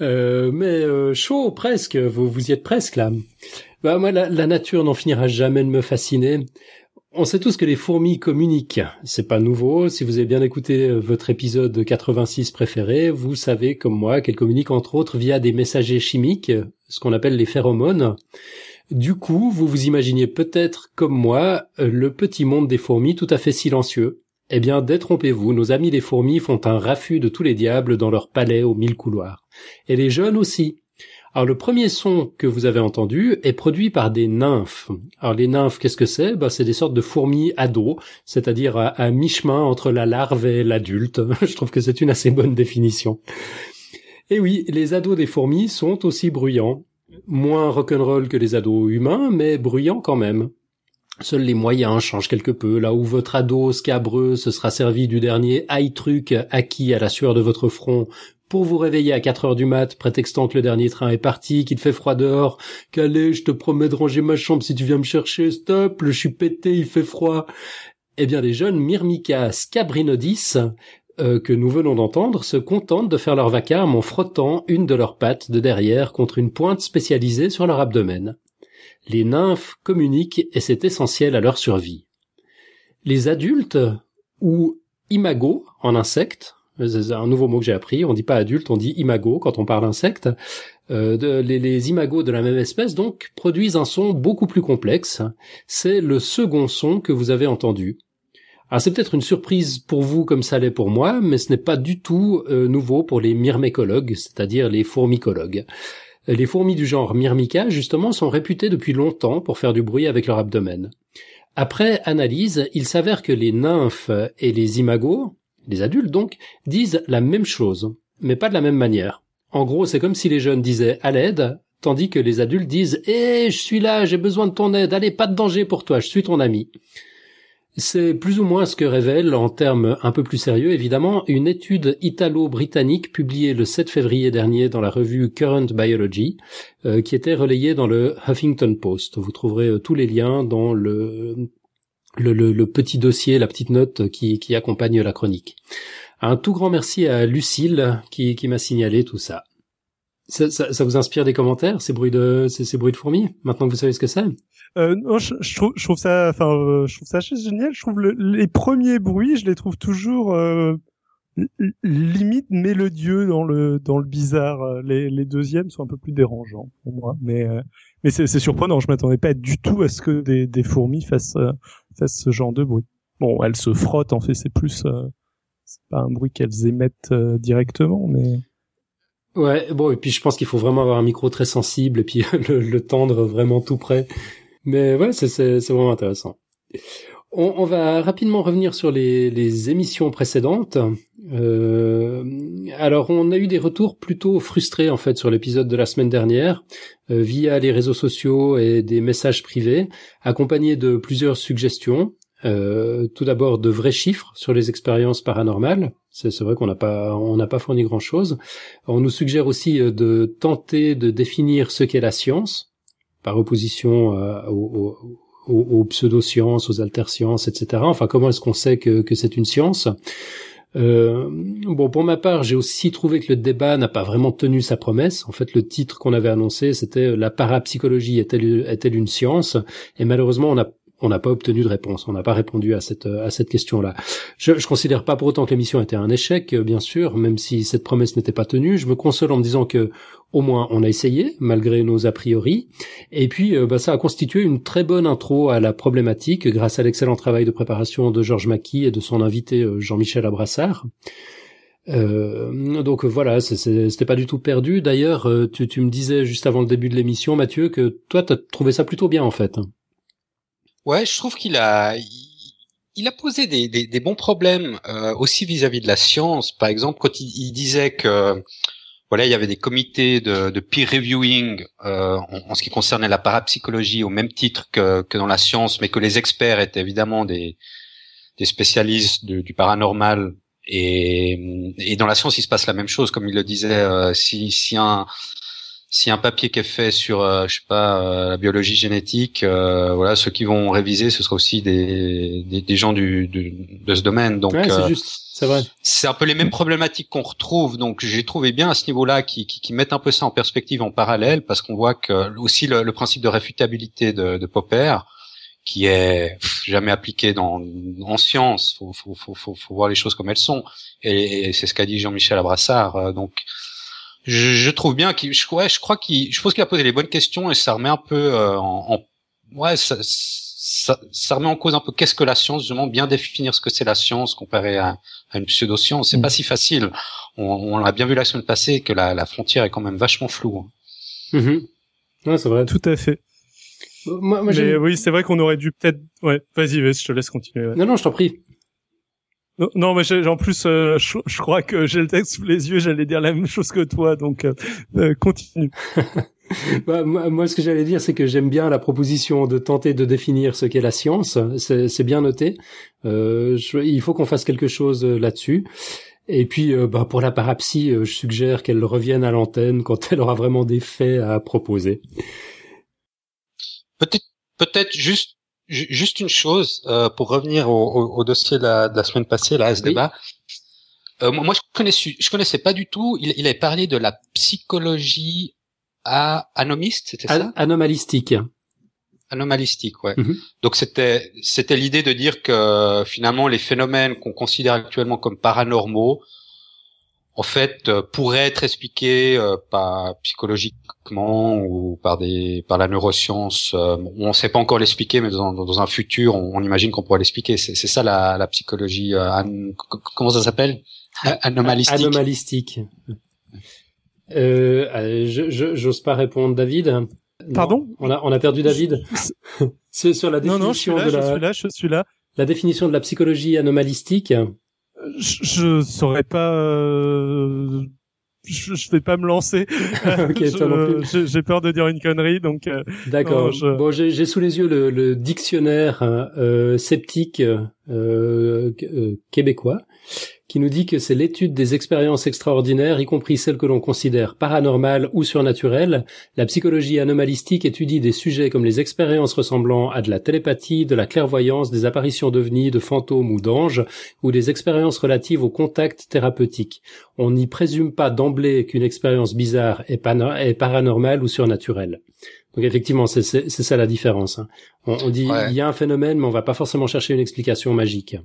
Euh, mais euh, chaud, presque. Vous, vous y êtes presque là. Bah moi, la, la nature n'en finira jamais de me fasciner. On sait tous que les fourmis communiquent. C'est pas nouveau. Si vous avez bien écouté euh, votre épisode 86 préféré, vous savez comme moi qu'elles communiquent entre autres via des messagers chimiques, ce qu'on appelle les phéromones. Du coup, vous vous imaginiez peut-être comme moi euh, le petit monde des fourmis tout à fait silencieux. Eh bien, détrompez-vous, nos amis les fourmis font un raffut de tous les diables dans leur palais aux mille couloirs. Et les jeunes aussi. Alors le premier son que vous avez entendu est produit par des nymphes. Alors les nymphes, qu'est-ce que c'est? Ben, C'est des sortes de fourmis ados, c'est-à-dire à, à mi-chemin entre la larve et l'adulte. Je trouve que c'est une assez bonne définition. Et oui, les ados des fourmis sont aussi bruyants. Moins rock'n'roll que les ados humains, mais bruyants quand même. Seuls les moyens changent quelque peu. Là où votre ado scabreux se sera servi du dernier high truc acquis à la sueur de votre front pour vous réveiller à 4 heures du mat, prétextant que le dernier train est parti, qu'il fait froid dehors, qu'allez, je te promets de ranger ma chambre si tu viens me chercher, stop, je suis pété, il fait froid. Eh bien, les jeunes Myrmica scabrinodis, euh, que nous venons d'entendre, se contentent de faire leur vacarme en frottant une de leurs pattes de derrière contre une pointe spécialisée sur leur abdomen. Les nymphes communiquent et c'est essentiel à leur survie. Les adultes, ou imago en insecte, c'est un nouveau mot que j'ai appris, on dit pas adulte, on dit imago quand on parle insecte, euh, les, imagos de la même espèce donc produisent un son beaucoup plus complexe. C'est le second son que vous avez entendu. Alors c'est peut-être une surprise pour vous comme ça l'est pour moi, mais ce n'est pas du tout euh, nouveau pour les myrmécologues, c'est-à-dire les fourmicologues. Les fourmis du genre Myrmica, justement, sont réputées depuis longtemps pour faire du bruit avec leur abdomen. Après analyse, il s'avère que les nymphes et les imagos, les adultes donc, disent la même chose, mais pas de la même manière. En gros, c'est comme si les jeunes disaient à l'aide, tandis que les adultes disent Eh, je suis là, j'ai besoin de ton aide, allez, pas de danger pour toi, je suis ton ami. C'est plus ou moins ce que révèle, en termes un peu plus sérieux évidemment, une étude italo-britannique publiée le 7 février dernier dans la revue Current Biology, euh, qui était relayée dans le Huffington Post. Vous trouverez euh, tous les liens dans le, le, le- le petit dossier, la petite note qui, qui accompagne la chronique. Un tout grand merci à Lucille qui, qui m'a signalé tout ça. Ça, ça. ça vous inspire des commentaires, ces bruits de, ces, bruits de fourmis, maintenant que vous savez ce que c'est?
Euh, non, je, je trouve, je trouve ça, enfin, euh, je trouve ça génial. Je trouve le- les premiers bruits, je les trouve toujours euh, li- limite mélodieux dans le dans le bizarre. Euh, Les, les deuxièmes sont un peu plus dérangeants pour moi, mais euh, mais c'est surprenant. Je m'attendais pas du tout à ce que des, des fourmis fassent fassent ce genre de bruit. Bon, elles se frottent, en fait, c'est plus, euh, c'est pas un bruit qu'elles émettent euh, directement, mais.
Ouais, bon, et puis je pense qu'il faut vraiment avoir un micro très sensible et puis le, tendre vraiment tout près. Mais ouais, c'est vraiment intéressant. On, on, va rapidement revenir sur les, les émissions précédentes. Euh, alors, on a eu des retours plutôt frustrés en fait sur l'épisode de la semaine dernière, euh, via les réseaux sociaux et des messages privés, accompagnés de plusieurs suggestions. Euh, tout d'abord de vrais chiffres sur les expériences paranormales. C'est, vrai qu'on n'a pas on n'a pas fourni grand chose. On nous suggère aussi euh, de tenter de définir ce qu'est la science par opposition aux, aux, aux pseudosciences, aux altersciences, etc. Enfin, comment est-ce qu'on sait que c'est une science? Euh, bon, pour ma part, j'ai aussi trouvé que le débat n'a pas vraiment tenu sa promesse. En fait, le titre qu'on avait annoncé, c'était la parapsychologie est-elle est-elle une science? Et malheureusement, on a on n'a pas obtenu de réponse. On n'a pas répondu à cette à cette question-là. Je, je considère pas pour autant que l'émission était un échec, bien sûr, même si cette promesse n'était pas tenue. Je me console en me disant que au moins on a essayé, malgré nos a priori. Et puis, euh, bah, ça a constitué une très bonne intro à la problématique, grâce à l'excellent travail de préparation de Georges Mackey et de son invité euh, Jean-Michel Abrassard. Euh, donc voilà, c'était pas du tout perdu. D'ailleurs, euh, tu, tu, me disais juste avant le début de l'émission, Mathieu, que toi, tu as trouvé ça plutôt bien en fait.
Ouais, je trouve qu'il a, il a posé des, des, des bons problèmes euh, aussi vis-à-vis de la science. Par exemple, quand il, disait que voilà, il y avait des comités de, de peer reviewing euh, en, ce qui concernait la parapsychologie au même titre que, que dans la science, mais que les experts étaient évidemment des, des spécialistes du paranormal. Et, et dans la science, il se passe la même chose, comme il le disait. Euh, si, si un si un papier qui est fait sur, euh, je sais pas, euh, la biologie génétique, euh, voilà, ceux qui vont réviser, ce sera aussi des, des, des gens du, du, de ce domaine. Donc,
ouais, c'est juste, c'est vrai.
C'est un peu les mêmes problématiques qu'on retrouve. Donc, j'ai trouvé bien à ce niveau-là qui, qui, qui, mettent un peu ça en perspective, en parallèle, parce qu'on voit que aussi le, le, principe de réfutabilité de, de Popper, qui est jamais appliqué dans en science. Faut, faut, faut, faut, faut voir les choses comme elles sont. Et, et c'est ce qu'a dit Jean-Michel Abrassard. Donc je, je trouve bien qu'il, je, ouais, je crois qu'il, je pense qu'il a posé les bonnes questions et ça remet un peu euh, en, en, ouais, ça, ça, ça, remet en cause un peu qu'est-ce que la science, justement, bien définir ce que c'est la science comparé à, à une pseudo-science. C'est mm. pas si facile. On, on l'a bien vu la semaine passée que la, la frontière est quand même vachement floue.
Mm-hmm. Ouais, c'est vrai.
Tout à fait. Moi, moi Mais oui, c'est vrai qu'on aurait dû peut-être. Ouais, vas-y, vas je te laisse continuer. Ouais.
Non, non, je t'en prie.
Non, non, mais en plus, euh, je, je, crois que j'ai le texte sous les yeux, j'allais dire la même chose que toi, donc euh, euh continue.
bah, moi, ce que j'allais dire, c'est que j'aime bien la proposition de tenter de définir ce qu'est la science. C'est bien noté. Euh, je, il faut qu'on fasse quelque chose euh, là-dessus. Et puis, bah, pour la parapsie, je suggère qu'elle revienne à l'antenne quand elle aura vraiment des faits à proposer.
Peut-être, peut-être juste Juste une chose euh, pour revenir au, au, au dossier de la, de la, semaine passée, là, à ce oui. débat. Euh, moi, je connaissais, je connaissais pas du tout. Il, il avait parlé de la psychologie à, anomiste, c'était ça?
Anomalistique.
Anomalistique, ouais. Mm -hmm. Donc c'était c'était l'idée de dire que finalement les phénomènes qu'on considère actuellement comme paranormaux en fait euh, pourrait être expliqué euh, par psychologiquement ou par des par la neuroscience euh, on ne sait pas encore l'expliquer mais dans, dans, un futur on, on imagine qu'on pourrait l'expliquer. C'est c'est ça la, la psychologie euh, an, comment ça s'appelle? Anomalistique.
anomalistique. Euh, je j'ose pas répondre. David?
Pardon?
On a on a perdu David. C'est sur la définition
non, non, je suis là,
de la
je suis là je suis là.
la définition de la psychologie anomalistique
je, je saurais pas. Euh, je, je vais pas me lancer.
okay,
j'ai peur de dire une connerie, donc. Euh,
D'accord. Je... Bon, j'ai sous les yeux le, le dictionnaire euh, sceptique euh, québécois qui nous dit que c'est l'étude des expériences extraordinaires, y compris celles que l'on considère paranormales ou surnaturelles. La psychologie anomalistique étudie des sujets comme les expériences ressemblant à de la télépathie, de la clairvoyance, des apparitions d'ovnis, de fantômes ou d'anges, ou des expériences relatives au contact thérapeutique. On n'y présume pas d'emblée qu'une expérience bizarre est, est paranormale ou surnaturelle. Donc effectivement, c'est ça la différence. Hein. On, on dit ouais. il y a un phénomène, mais on va pas forcément chercher une explication magique.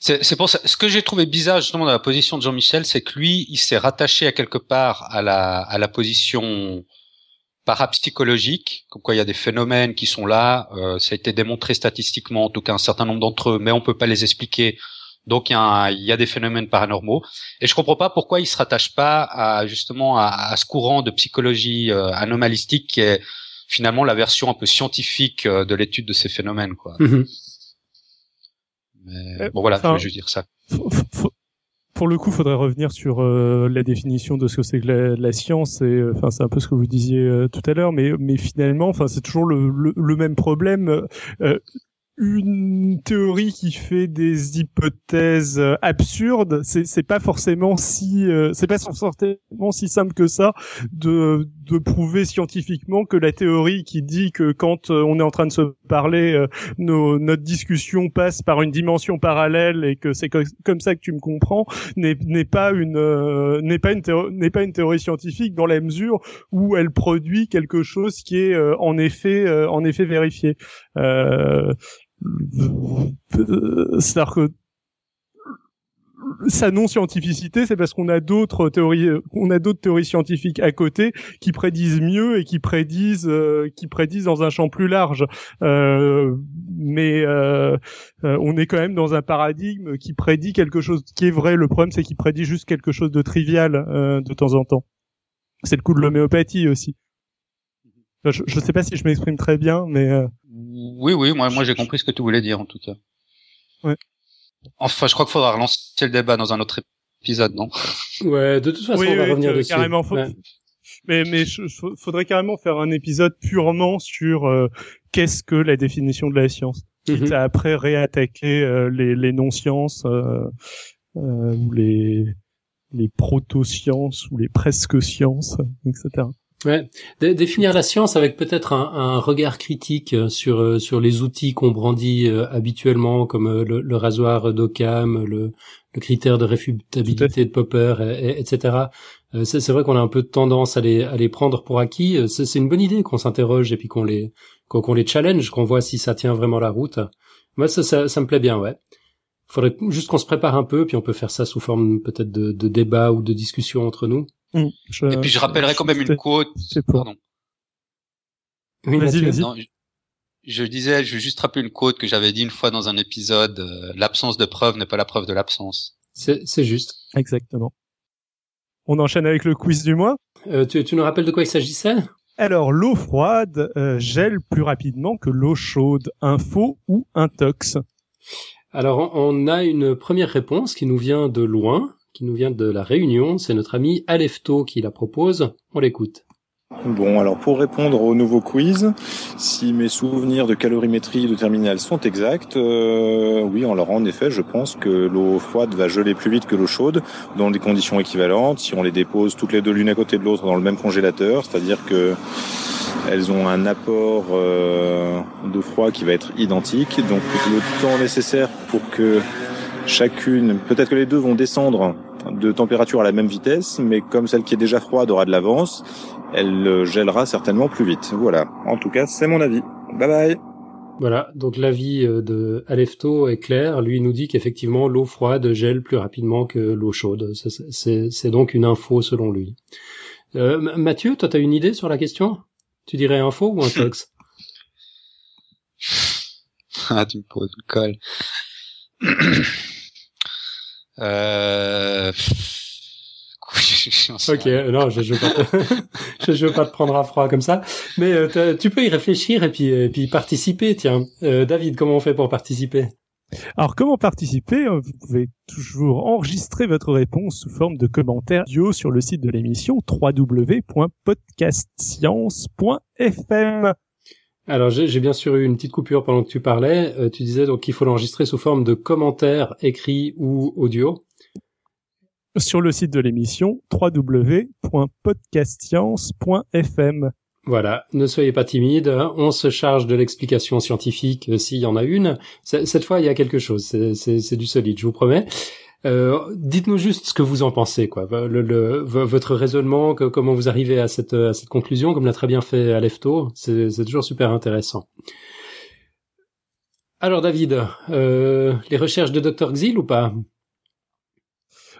C'est pour ça. Ce que j'ai trouvé bizarre justement dans la position de Jean-Michel, c'est que lui, il s'est rattaché à quelque part à la à la position parapsychologiques, comme quoi il y a des phénomènes qui sont là, euh, ça a été démontré statistiquement, en tout cas un certain nombre d'entre eux, mais on peut pas les expliquer. Donc il y, a il y a des phénomènes paranormaux, et je comprends pas pourquoi ils se rattachent pas à justement à, à ce courant de psychologie euh, anomalistique qui est finalement la version un peu scientifique euh, de l'étude de ces phénomènes, quoi.
Mhm.
Mais,
Euh,
bon voilà,
enfin,
je juste dire ça.
Pour le coup, faudrait revenir sur euh, la définition de ce que c'est que la, la science. Et euh, enfin, c'est un peu ce que vous disiez euh, tout à l'heure, mais mais finalement, enfin, c'est toujours le, le, le même problème. Une théorie qui fait des hypothèses euh, absurdes, c'est c'est pas forcément si euh, c'est pas forcément si simple que ça de de prouver scientifiquement que la théorie qui dit que quand euh, on est en train de se parler, euh, nos, notre discussion passe par une dimension parallèle et que c'est co- comme ça que tu me comprends n'est n'est pas une euh, n'est pas une théo- n'est pas une théorie scientifique dans la mesure où elle produit quelque chose qui est euh, en effet en effet vérifié. Euh, c'est-à-dire que sa non scientificité, c'est parce qu'on a d'autres théories, on a d'autres théories scientifiques à côté qui prédisent mieux et qui prédisent, euh, qui prédisent dans un champ plus large. Euh, mais euh, euh, on est quand même dans un paradigme qui prédit quelque chose qui est vrai. Le problème, c'est qu'il prédit juste quelque chose de trivial euh, de temps en temps. C'est le coup de l'homéopathie aussi. Je, je sais pas si je m'exprime très bien, mais euh,
Oui, oui, moi, moi j'ai compris ce que tu voulais dire en tout cas.
Ouais.
Enfin, je crois qu'il faudra relancer le débat dans un autre épisode, non?
Ouais, de toute façon,
Oui,
on va
oui,
revenir dessus.
carrément, faut-
Ouais.
Mais mais je- je- faudrait carrément faire un épisode purement sur euh, qu'est-ce que la définition de la science. Quitte
Mhm.
à après réattaquer euh, les, les non-sciences euh, euh, ou les les proto-sciences ou les presque-sciences, etc.
Ouais. Dé- définir la science avec peut-être un, un regard critique euh, sur euh, sur les outils qu'on brandit euh, habituellement, comme le, rasoir d'Occam, le, critère de réfutabilité de Popper, et- et- etc. C'est vrai qu'on a un peu de tendance à les à les prendre pour acquis. C'est une bonne idée qu'on s'interroge et puis qu'on les qu'on qu'on les challenge, qu'on voit si ça tient vraiment la route. Moi, ça, ça, ça me plaît bien, ouais. Faudrait juste qu'on se prépare un peu, puis on peut faire ça sous forme peut-être de, de débat ou de discussion entre nous.
Mm. Je-
Et puis je rappellerai quand même une quote.
c'est pour.
Pardon.
Oui,
Vas-y, vas-y.
Non, je, je disais, je vais juste rappeler une quote que j'avais dit une fois dans un épisode. euh, L'absence de preuve n'est pas la preuve de l'absence.
C'est c'est juste.
Exactement. On enchaîne avec le quiz du mois.
Euh, tu, tu nous rappelles de quoi il s'agissait?
Alors, l'eau froide euh, gèle plus rapidement que l'eau chaude. Info ou intox
Alors, on on a une première réponse qui nous vient de loin, qui nous vient de la Réunion. C'est notre ami Alefto qui la propose. On l'écoute.
Bon, alors pour répondre au nouveau quiz, si mes souvenirs de calorimétrie de terminale sont exacts, euh, oui, alors en effet, je pense que l'eau froide va geler plus vite que l'eau chaude dans des conditions équivalentes. Si on les dépose toutes les deux l'une à côté de l'autre dans le même congélateur, c'est-à-dire que elles ont un apport euh, de froid qui va être identique. Donc le temps nécessaire pour que chacune, peut-être que les deux vont descendre de température à la même vitesse, mais comme celle qui est déjà froide aura de l'avance, elle euh, gèlera certainement plus vite. Voilà. En tout cas, c'est mon avis. Bye bye.
Voilà, donc l'avis euh, de Alefto est clair. Lui il nous dit qu'effectivement l'eau froide gèle plus rapidement que l'eau chaude. C'est- C'est c'est donc une info selon lui. Euh, Mathieu, toi, t'as une idée sur la question? Tu dirais info ou intox
Ah, tu me poses une colle. euh...
Ok, non, je, je veux pas te, je, je veux pas te prendre à froid comme ça, mais euh, tu peux y réfléchir et puis et puis participer. Tiens, Euh, David, comment on fait pour participer?
Alors, comment participer? Euh, Vous pouvez toujours enregistrer votre réponse sous forme de commentaire audio sur le site de l'émission www.podcastscience.fm.
Alors j'ai bien sûr eu une petite coupure pendant que tu parlais. Euh, tu disais donc qu'il faut l'enregistrer sous forme de commentaires écrits ou audio.
Sur le site de l'émission www.podcastscience.fm.
Voilà, ne soyez pas timide, on se charge de l'explication scientifique euh, s'il y en a une. Cette fois, il y a quelque chose, c'est du solide, je vous promets. Euh, Dites-nous juste ce que vous en pensez, quoi. Votre raisonnement, comment vous arrivez à cette, conclusion, comme l'a très bien fait Alefto, c'est toujours super intéressant. Alors David, euh, les recherches de Dr Xil ou pas?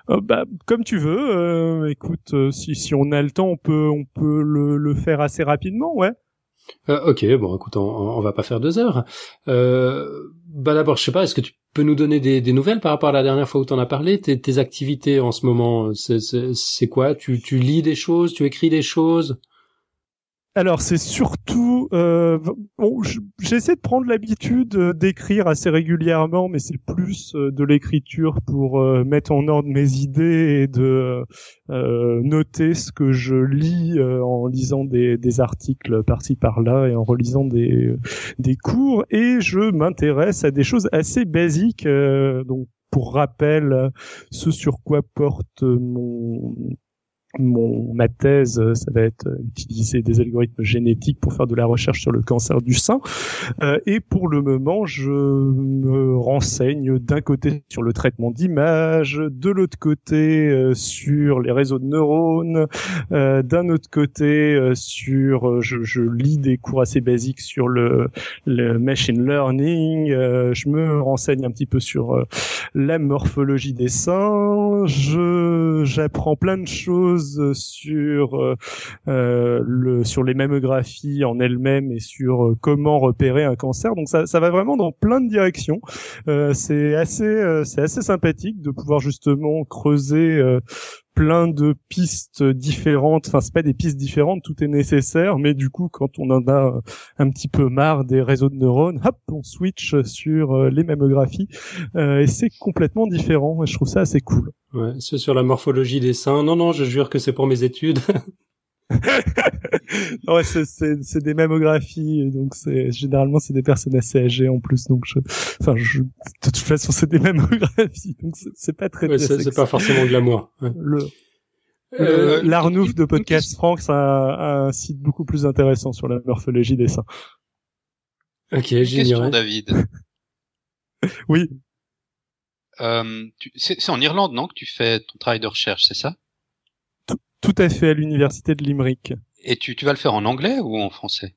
Euh, bah, comme tu veux. Euh, écoute, si, si on a le temps, on peut, on peut le, le faire assez rapidement, ouais.
Euh, ok, bon, écoute, on, va pas faire deux heures. Euh, bah d'abord, je sais pas, est-ce que tu peux nous donner des, nouvelles par rapport à la dernière fois où tu en as parlé? Tes, tes activités en ce moment, c'est quoi? Tu lis des choses, tu écris des choses?
Alors c'est surtout, euh, bon, j'essaie de prendre l'habitude euh, d'écrire assez régulièrement, mais c'est plus euh, de l'écriture pour euh, mettre en ordre mes idées et de noter ce que je lis en lisant des, des articles par-ci par-là et en relisant des, des cours. Et je m'intéresse à des choses assez basiques. donc pour rappel, ce sur quoi porte mon mon ma thèse, euh, ça va être euh, utiliser des algorithmes génétiques pour faire de la recherche sur le cancer du sein. Euh, et pour le moment, je me renseigne d'un côté sur le traitement d'images, de l'autre côté sur les réseaux de neurones, d'un autre côté sur, je, je, lis des cours assez basiques sur le, le machine learning. je me renseigne un petit peu sur la morphologie des seins. Je j'apprends plein de choses sur euh, euh, le sur les mammographies en elles-mêmes et sur euh, comment repérer un cancer. Donc ça, ça va vraiment dans plein de directions. c'est assez c'est assez sympathique de pouvoir justement creuser plein de pistes différentes. Enfin, c'est pas des pistes différentes, tout est nécessaire, mais du coup, quand on en a un petit peu marre des réseaux de neurones, hop, on switch sur les mammographies et c'est complètement différent. Je trouve ça assez cool.
Ouais, c'est sur la morphologie des seins. Non, non, je jure que c'est pour mes études.
ouais, c'est des mammographies, donc c'est généralement c'est des personnes assez âgées en plus, donc je, enfin, je, de toute façon c'est des mammographies, donc c'est pas très.
Ouais, c'est pas forcément glamour. Ouais.
Le euh, l'Arnouf de Podcast Franck, c'est un, un, site beaucoup plus intéressant sur la morphologie des seins.
Ok, j'ignorais.
David.
oui.
Euh, c'est en Irlande, non, que tu fais ton travail de recherche, c'est ça?
Tout à fait, à l'université de Limerick.
Et tu, tu vas le faire en anglais ou en français?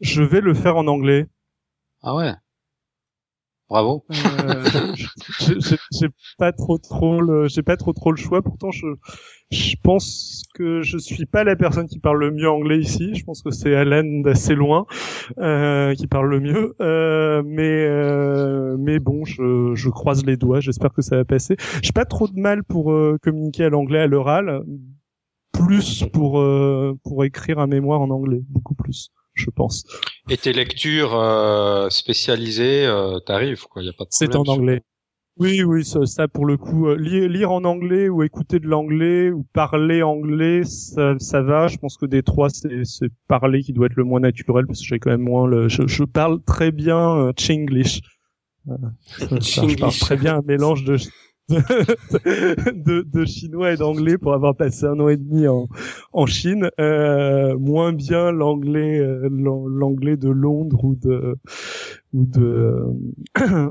Je vais le faire en anglais.
Ah ouais? Bravo.
Euh, j'ai pas trop trop le, j'ai pas trop trop le choix. Pourtant, je, je pense que je suis pas la personne qui parle le mieux anglais ici. Je pense que c'est Alan d'assez loin euh, qui parle le mieux. Euh, mais euh, mais bon, je, je croise les doigts. J'espère que ça va passer. J'ai pas trop de mal pour euh, communiquer à l'anglais à l'oral, plus pour euh, pour écrire un mémoire en anglais, beaucoup plus je pense.
Et tes lectures euh, spécialisées, euh, t'arrives quoi, y a pas de
C'est en anglais. Oui, oui, ça, ça pour le coup, euh, lire, lire, en anglais ou écouter de l'anglais ou parler anglais, ça, ça va. Je pense que des trois, c'est parler qui doit être le moins naturel parce que j'ai quand même moins le. Je, je parle très bien euh, Chinglish. Euh, je parle très bien un mélange de de, de, chinois et d'anglais pour avoir passé un an et demi en, en Chine, euh, moins bien l'anglais euh, l'anglais de Londres ou de ou de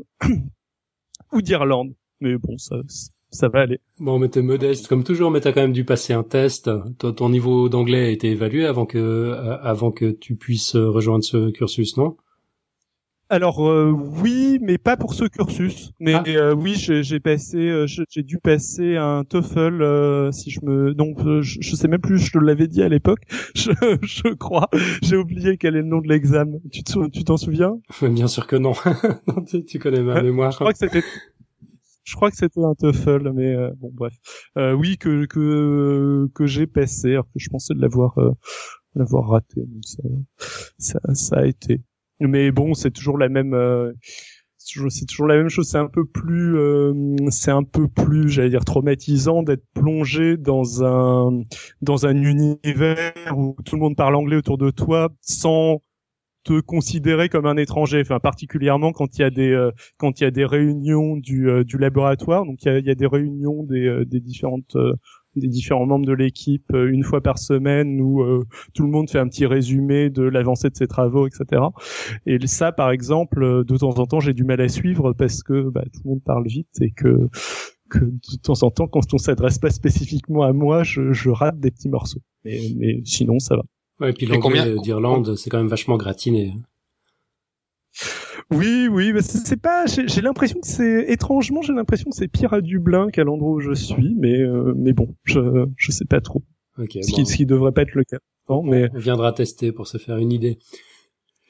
ou d'Irlande. Mais bon, ça ça va aller.
Bon, mais t'es modeste comme toujours, mais t'as quand même dû passer un test. Ton niveau d'anglais a été évalué avant que euh, avant que tu puisses rejoindre ce cursus, non?
Alors euh, oui, mais pas pour ce cursus. Mais ah. euh, oui, j'ai passé, euh, j'ai dû passer un TOEFL si je me, donc je, je, sais même plus, je te l'avais dit à l'époque, je, je, crois. J'ai oublié quel est le nom de l'examen. Tu t'en souviens?
Bien sûr que non. tu, connais ma mémoire.
je crois que c'était. Je crois que c'était un TOEFL, mais bon bref. oui, que que que j'ai passé, alors que je pensais de l'avoir l'avoir raté. Donc ça, ça, ça a été mais bon, c'est toujours la même. Euh, c'est toujours la même chose. C'est un peu plus, euh, c'est un peu plus, j'allais dire, traumatisant d'être plongé dans un dans un univers où tout le monde parle anglais autour de toi sans te considérer comme un étranger. Enfin, particulièrement quand il y a des euh, quand il y a des réunions du du laboratoire. Donc il y a, il y a des réunions des des différentes des différents membres de l'équipe euh, une fois par semaine où euh, tout le monde fait un petit résumé de l'avancée de ses travaux, etc. Et ça, par exemple, euh, de temps en temps, j'ai du mal à suivre parce que bah, tout le monde parle vite et que que de temps en temps, quand on s'adresse pas spécifiquement à moi, je, je rate des petits morceaux. Mais, mais sinon, ça va.
Ouais, et puis l'anglais d'Irlande, c'est quand même vachement gratiné.
Oui, oui, c'est pas. J'ai l'impression que c'est étrangement, j'ai l'impression que c'est pire à Dublin qu'à l'endroit où je suis, mais euh, mais bon, je je sais pas trop.
Ok.
ce, qui, ce qui devrait pas être le cas. Non, mais
on viendra tester pour se faire une idée.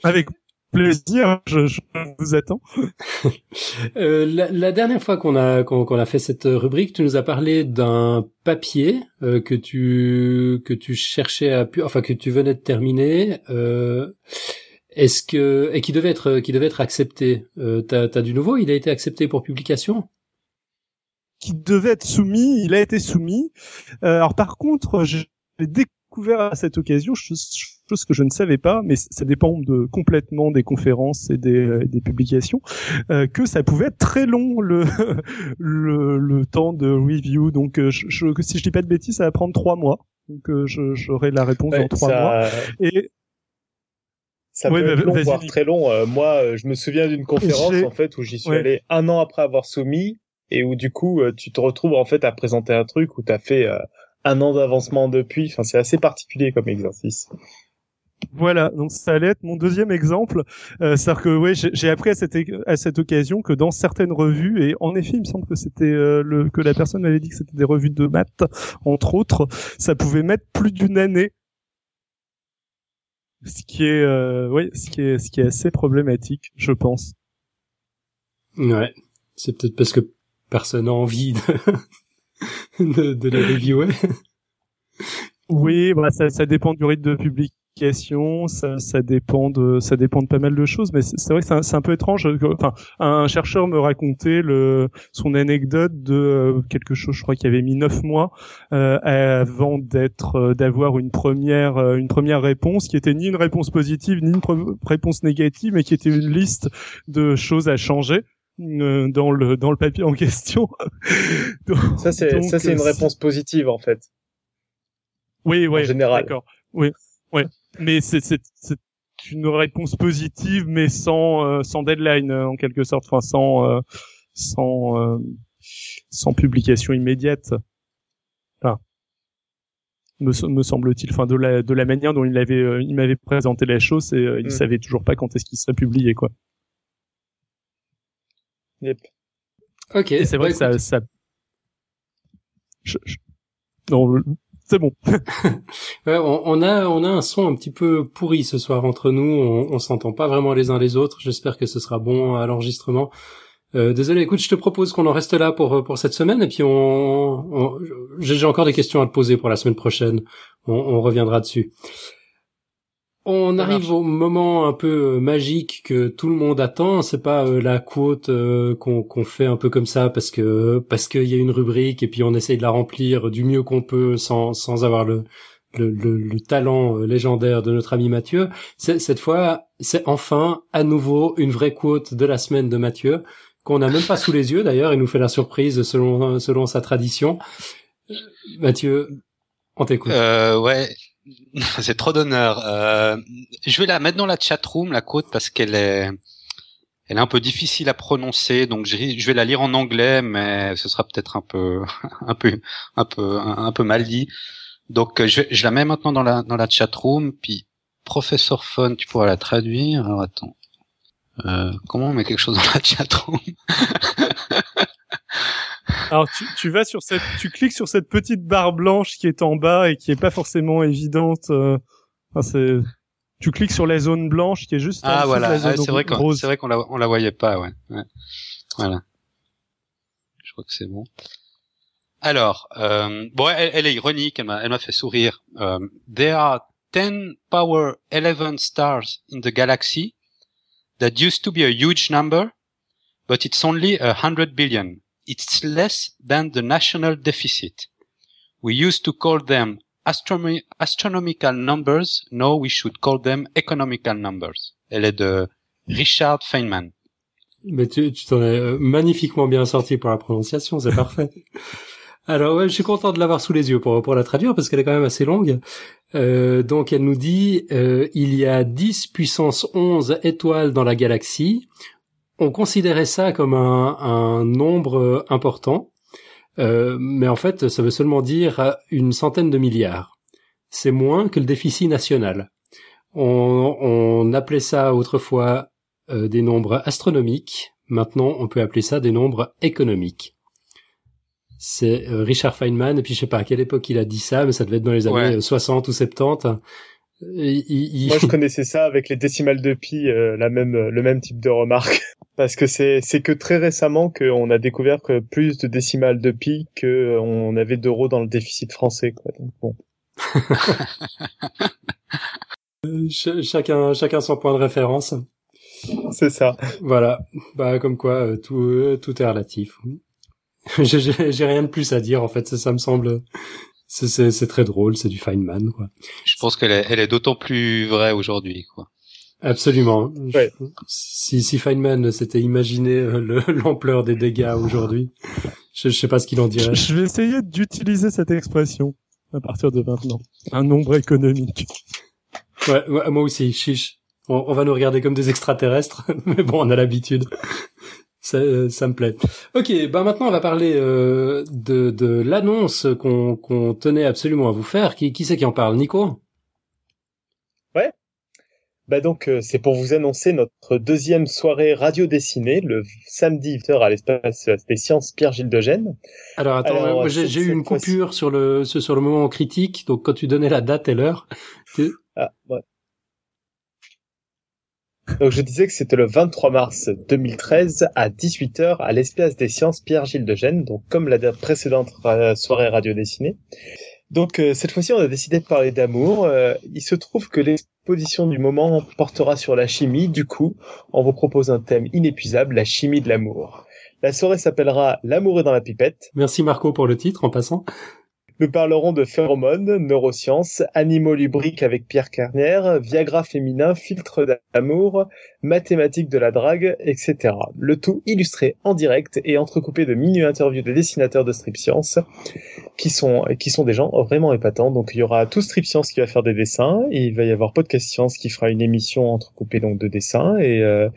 Avec plaisir, je, je vous attends.
euh, la, la, dernière fois qu'on a qu'on a fait cette rubrique, tu nous as parlé d'un papier euh, que tu que tu cherchais à enfin que tu venais de terminer. Euh, est-ce que et qui devait être qui devait être accepté. Euh, t'as as du nouveau? Il a été accepté pour publication?
Qui devait être soumis, il a été soumis. Euh, alors par contre, j'ai découvert à cette occasion chose que je ne savais pas, mais ça dépend de complètement des conférences et des, euh, des publications, euh, que ça pouvait être très long le le, le temps de review. Donc euh, je, je, si je dis pas de bêtises, ça va prendre trois mois. Donc euh, j'aurai la réponse dans trois mois. Et
ça peut être long, voire très long. Euh, moi, euh, je me souviens d'une conférence en fait où j'y suis allé un an après avoir soumis et où du coup euh, tu te retrouves en fait à présenter un truc où tu as fait un an d'avancement depuis. Enfin, c'est assez particulier comme exercice.
Voilà, donc ça allait être mon deuxième exemple. Euh, C'est-à-dire que ouais, j'ai appris à cette, à cette occasion que dans certaines revues, et en effet, il me semble que c'était le que la personne m'avait dit que c'était des revues de maths, entre autres, ça pouvait mettre plus d'une année ce qui est euh, oui ce qui est ce qui est assez problématique je pense.
Ouais. C'est peut-être parce que personne n'a envie de de, de la reviewer.
Oui bah ça, ça dépend du rythme de public ça, ça dépend de, ça dépend de pas mal de choses, mais c'est vrai que c'est un, un, peu étrange. Enfin, un chercheur me racontait le, son anecdote de euh, quelque chose, je crois qu'il avait mis neuf mois euh, avant d'être, euh, d'avoir une première, euh, une première réponse qui était ni une réponse positive ni une réponse négative, mais qui était une liste de choses à changer dans le dans le papier en question.
ça c'est ça c'est une réponse positive en fait.
Oui, oui,
en général.
D'accord. Oui mais c'est une réponse positive, mais sans euh, sans deadline euh, en quelque sorte, enfin sans euh, sans sans publication immédiate. Enfin, me, me semble-t-il, enfin de la de la manière dont il avait il m'avait présenté la chose, et il mm. savait toujours pas quand est-ce qu'il serait publié quoi.
Yep.
Ok.
c'est vrai que ça, Je, je... Non, c'est bon.
ouais, on, a on a un son un petit peu pourri ce soir entre nous. On, on s'entend pas vraiment les uns les autres. J'espère que ce sera bon à l'enregistrement. Euh, désolé, écoute, je te propose qu'on en reste là pour pour cette semaine et puis on, j'ai encore des questions à te poser pour la semaine prochaine. On, on reviendra dessus. On arrive au moment un peu euh, magique que tout le monde attend. C'est pas euh, la quote euh, qu'on fait un peu comme ça parce que parce qu'il y a une rubrique et puis on essaye de la remplir du mieux qu'on peut sans sans avoir le le, le, talent légendaire de notre ami Mathieu. Cette fois, c'est enfin à nouveau une vraie quote de la semaine de Mathieu qu'on n'a même pas sous les yeux. D'ailleurs, il nous fait la surprise selon selon sa tradition. Mathieu, on t'écoute.
Euh, ouais, c'est trop d'honneur. Euh, je vais la mettre dans la chat room la quote parce qu'elle est, elle est un peu difficile à prononcer, donc je, vais la lire en anglais, mais ce sera peut-être un peu, un peu, un peu, un, peu mal dit. Donc euh, je, la mets maintenant dans la dans la chat room, puis professeur Fun, tu pourras la traduire. Alors attends, euh, comment on met quelque chose dans la chat room
Alors tu, tu, vas sur cette, tu cliques sur cette petite barre blanche qui est en bas et qui est pas forcément évidente. Euh, enfin, c'est, tu cliques sur la zone blanche qui est juste.
Ah voilà, c'est vrai qu'on, c'est vrai qu'on la, on la voyait pas, ouais. ouais. Voilà. Je crois que c'est bon. Alors, euh, bon, elle, elle, est ironique, elle m'a, elle m'a fait sourire. Um, there are 10 power 11 stars in the galaxy that used to be a huge number, but it's only a hundred billion. It's less than the national deficit. We used to call them astronomy, astronomical numbers. Now we should call them economical numbers. Elle est de Richard Feynman.
Mais tu, tu t'en es euh, magnifiquement bien sorti pour la prononciation, c'est parfait. Alors ouais, je suis content de l'avoir sous les yeux pour, pour la traduire parce qu'elle est quand même assez longue. Euh, donc elle nous dit euh, il y a 10 puissance 11 étoiles dans la galaxie on considérait ça comme un, un nombre euh, important, euh, mais en fait, ça veut seulement dire une centaine de milliards. C'est moins que le déficit national. On, on appelait ça autrefois euh, des nombres astronomiques. Maintenant, on peut appeler ça des nombres économiques. C'est euh, Richard Feynman, et puis je sais pas à quelle époque il a dit ça, mais ça devait être dans les années
Ouais.
60 ou 70. Il- il- il-
Moi, je connaissais ça avec les décimales de pi, euh, la même, le même type de remarque. Parce que c'est, c'est que très récemment qu'on a découvert que plus de décimales de pi que euh, on avait d'euros dans le déficit français, quoi. Donc, bon.
Ch- chacun, chacun son point de référence.
C'est ça.
Voilà. Bah, comme quoi, euh, tout, euh, tout est relatif. J'ai rien de plus à dire, en fait. Ça, ça me semble, c'est- c'est c'est très drôle, c'est du Feynman, quoi.
Je pense qu'elle est, elle est d'autant plus vraie aujourd'hui, quoi.
Absolument.
Ouais.
Si, si Feynman s'était imaginé euh, le- l'ampleur des dégâts aujourd'hui, je, je sais pas ce qu'il en dirait.
je vais essayer d'utiliser cette expression à partir de maintenant. Un nombre économique.
Ouais, ouais, moi aussi, chiche. On, on va nous regarder comme des extraterrestres, mais bon, on a l'habitude. Ça, euh, ça me plaît. Ok, bah maintenant on va parler euh, de, de l'annonce qu'on qu'on tenait absolument à vous faire. Qui, qui c'est qui en parle, Nico?
Bah donc, euh, c'est pour vous annoncer notre deuxième soirée radio dessinée, le samedi 20h à l'espace des sciences Pierre-Gilles de Gênes.
Alors attends,
Alors,
euh, j'ai eu une coupure sur le sur sur le moment critique. Donc quand tu donnais la date et l'heure, tu-
Ah, ouais. Donc je disais que c'était le 23 mars 2013 à 18h à l'espace des sciences Pierre-Gilles de Gênes, donc comme la précédente soirée radio dessinée. Donc euh, cette fois-ci on a décidé de parler d'amour. Euh, il se trouve que l'exposition du moment portera sur la chimie, du coup on vous propose un thème inépuisable, la chimie de l'amour. La soirée s'appellera L'amour est dans la pipette.
merci Marco pour le titre en passant.
Nous parlerons de phéromones, neurosciences, animaux lubriques avec Pierre Carnière, Viagra féminin, filtre d'amour, mathématiques de la drague, etc. Le tout illustré en direct et entrecoupé de mini interviews de dessinateurs de Strip Science qui sont, qui sont des gens vraiment épatants. Donc il y aura tout Strip Science qui va faire des dessins, et il va y avoir Podcast Science qui fera une émission entrecoupée donc de dessins, et, euh,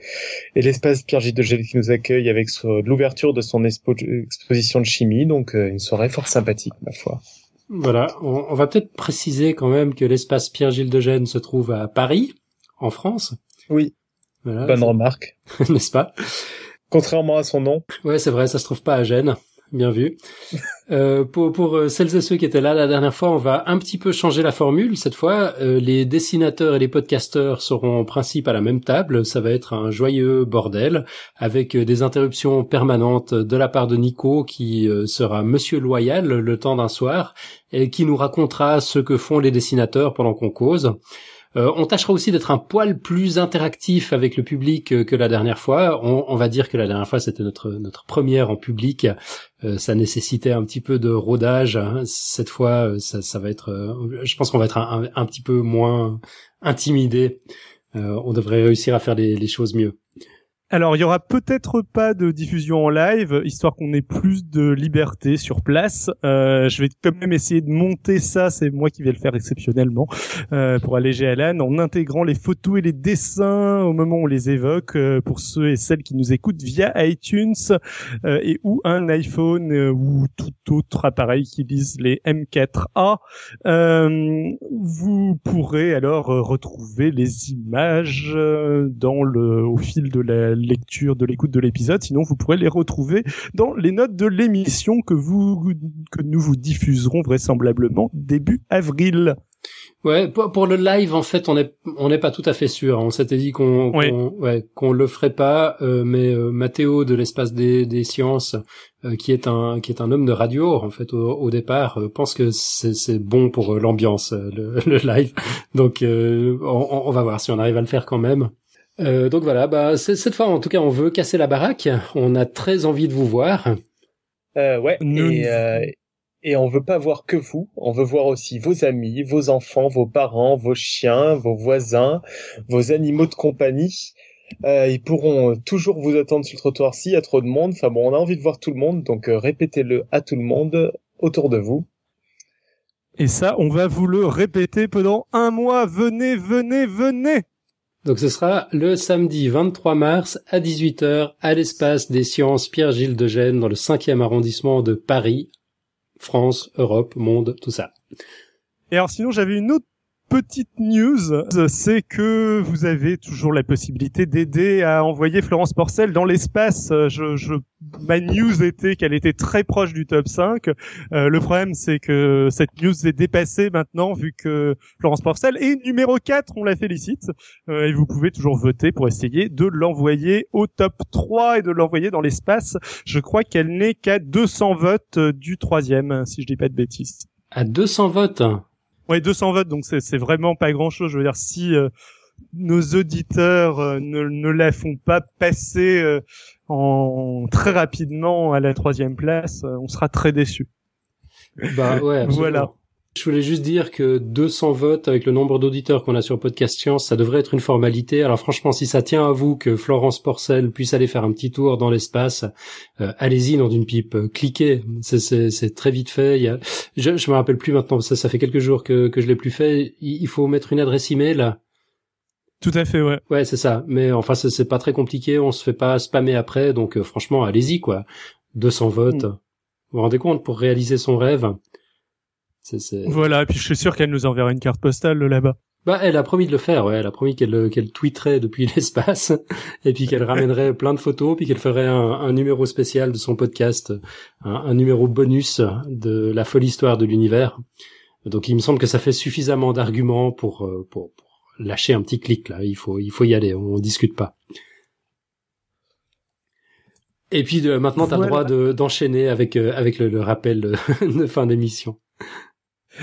et l'espace Pierre Gilles de Gel qui nous accueille avec l'ouverture de son expo- exposition de chimie, donc euh, une soirée fort sympathique ma foi.
Voilà, on, on va peut-être préciser quand même que l'espace Pierre-Gilles de Gênes se trouve à Paris, en France.
Oui,
Voilà,
bonne remarque.
n'est-ce pas?
Contrairement à son nom.
Ouais, c'est vrai, ça se trouve pas à Gênes. Bien vu. Euh, pour, pour euh, celles et ceux qui étaient là la dernière fois, on va un petit peu changer la formule. Cette fois, euh, les dessinateurs et les podcasteurs seront en principe à la même table. Ça va être un joyeux bordel avec euh, des interruptions permanentes de la part de Nico qui euh, sera Monsieur Loyal le temps d'un soir et qui nous racontera ce que font les dessinateurs pendant qu'on cause. Euh, on tâchera aussi d'être un poil plus interactif avec le public euh, que la dernière fois. On, va dire que la dernière fois c'était notre notre première en public. Euh, ça nécessitait un petit peu de rodage. hein. Cette fois, ça, va être. je pense qu'on va être un, petit peu moins intimidé. On devrait réussir à faire les choses mieux.
Alors, il y aura peut-être pas de diffusion en live, histoire qu'on ait plus de liberté sur place. Euh, je vais quand même essayer de monter ça, c'est moi qui vais le faire exceptionnellement, euh, pour alléger Alan, en intégrant les photos et les dessins au moment où on les évoque, euh, pour ceux et celles qui nous écoutent via iTunes euh, et ou un iPhone ou tout autre appareil qui lise les M4A. Euh, vous pourrez alors retrouver les images dans le au fil de la lecture, de l'écoute de l'épisode. Sinon, vous pourrez les retrouver dans les notes de l'émission que vous que nous vous diffuserons vraisemblablement début avril.
Ouais, pour, le live, en fait, on est on n'est pas tout à fait sûr. On s'était dit qu'on
Oui.
qu'on ouais, qu'on le ferait pas, euh, mais euh, Mathéo de l'espace des, des sciences, euh, qui est un qui est un homme de radio en fait au, au départ, euh, pense que c'est c'est bon pour l'ambiance le, le live. Donc on, on va voir si on arrive à le faire quand même. Euh, donc voilà, bah c'est- cette fois en tout cas on veut casser la baraque. On a très envie de vous voir.
Euh, ouais.
Nous-
Et, euh, et on veut pas voir que vous. On veut voir aussi vos amis, vos enfants, vos parents, vos chiens, vos voisins, vos animaux de compagnie. Euh, ils pourront toujours vous attendre sur le trottoir s'il y a trop de monde. Enfin bon, on a envie de voir tout le monde, donc euh, répétez-le à tout le monde autour de vous.
Et ça, on va vous le répéter pendant un mois. Venez, venez, venez.
Donc ce sera le samedi 23 mars à 18h à l'espace des sciences Pierre-Gilles de Gênes dans le 5e arrondissement de Paris, France, Europe, monde, tout ça.
Et alors sinon, j'avais une autre petite news, c'est que vous avez toujours la possibilité d'aider à envoyer Florence Porcel dans l'espace. Je, je, ma news était qu'elle était très proche du top 5. Euh, le problème, c'est que cette news est dépassée maintenant, vu que Florence Porcel est numéro 4, on la félicite. Euh, et vous pouvez toujours voter pour essayer de l'envoyer au top 3 et de l'envoyer dans l'espace. Je crois qu'elle n'est qu'à 200 votes du troisième, si je dis pas de bêtises.
À 200 votes
Ouais, 200 votes, donc c'est vraiment pas grand-chose. Je veux dire, si euh, nos auditeurs euh, ne, ne la font pas passer euh, en très rapidement à la troisième place, on sera très déçus.
Bah ouais. Absolument.
Voilà.
Je voulais juste dire que 200 votes avec le nombre d'auditeurs qu'on a sur Podcast Science, ça devrait être une formalité. Alors franchement, si ça tient à vous que Florence Porcel puisse aller faire un petit tour dans l'espace, euh, allez-y dans une pipe, euh, cliquez. C'est très vite fait. Il y a... je, je me rappelle plus maintenant, ça, ça fait quelques jours que, que je l'ai plus fait. Il, il faut mettre une adresse email.
Tout à fait, ouais.
Ouais, c'est ça. Mais enfin, c'est pas très compliqué. On se fait pas spammer après. Donc euh, franchement, allez-y quoi. 200 votes. Mm. Vous vous rendez compte pour réaliser son rêve
Voilà, et puis je suis sûr qu'elle nous enverra une carte postale là-bas.
Bah, elle a promis de le faire, ouais. Elle a promis qu'elle qu'elle tweeterait depuis l'espace, et puis qu'elle ramènerait plein de photos, puis qu'elle ferait un, un, numéro spécial de son podcast, un, un, numéro bonus de la folle histoire de l'univers. Donc, il me semble que ça fait suffisamment d'arguments pour, euh, pour, pour lâcher un petit clic là. Il faut il faut y aller. On, discute pas. Et puis de, maintenant, t'as voilà. le droit de, d'enchaîner avec euh, avec le, le rappel de fin d'émission.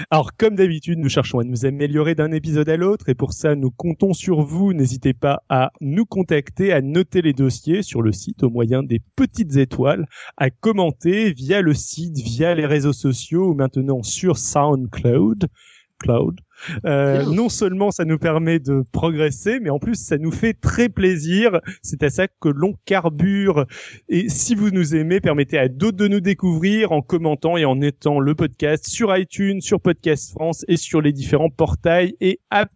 Alors, comme d'habitude, nous cherchons à nous améliorer d'un épisode à l'autre et pour ça, nous comptons sur vous. N'hésitez pas à nous contacter, à noter les dossiers sur le site au moyen des petites étoiles, à commenter via le site, via les réseaux sociaux ou maintenant sur SoundCloud. Cloud. Euh, non seulement ça nous permet de progresser, mais en plus ça nous fait très plaisir. C'est à ça que l'on carbure. Et si vous nous aimez, permettez à d'autres de nous découvrir en commentant et en étant le podcast sur iTunes, sur Podcast France et sur les différents portails et apps.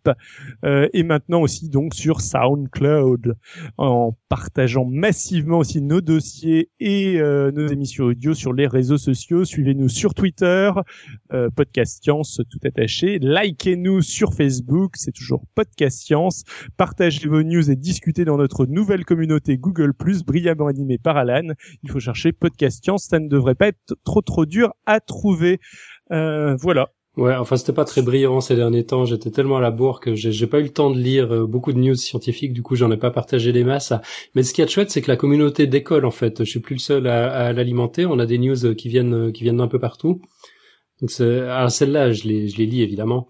Euh, et maintenant aussi donc sur SoundCloud. En partageant massivement aussi nos dossiers et euh, nos émissions audio sur les réseaux sociaux. Suivez-nous sur Twitter, euh, Podcast Science tout attaché. Likez nous sur Facebook, c'est toujours Podcast Science. Partagez vos news et discutez dans notre nouvelle communauté Google+, brillamment animée par Alan. Il faut chercher Podcast Science, ça ne devrait pas être trop trop dur à trouver. Euh, voilà.
Ouais, enfin c'était pas très brillant ces derniers temps. J'étais tellement à la bourre que j'ai pas eu le temps de lire euh, beaucoup de news scientifiques. Du coup, j'en ai pas partagé les masses. Mais ce qui est chouette, c'est que la communauté décolle en fait. Je suis plus le seul à, à l'alimenter. On a des news qui viennent qui viennent d'un peu partout. Donc c'est celle-là, je les je les lis évidemment.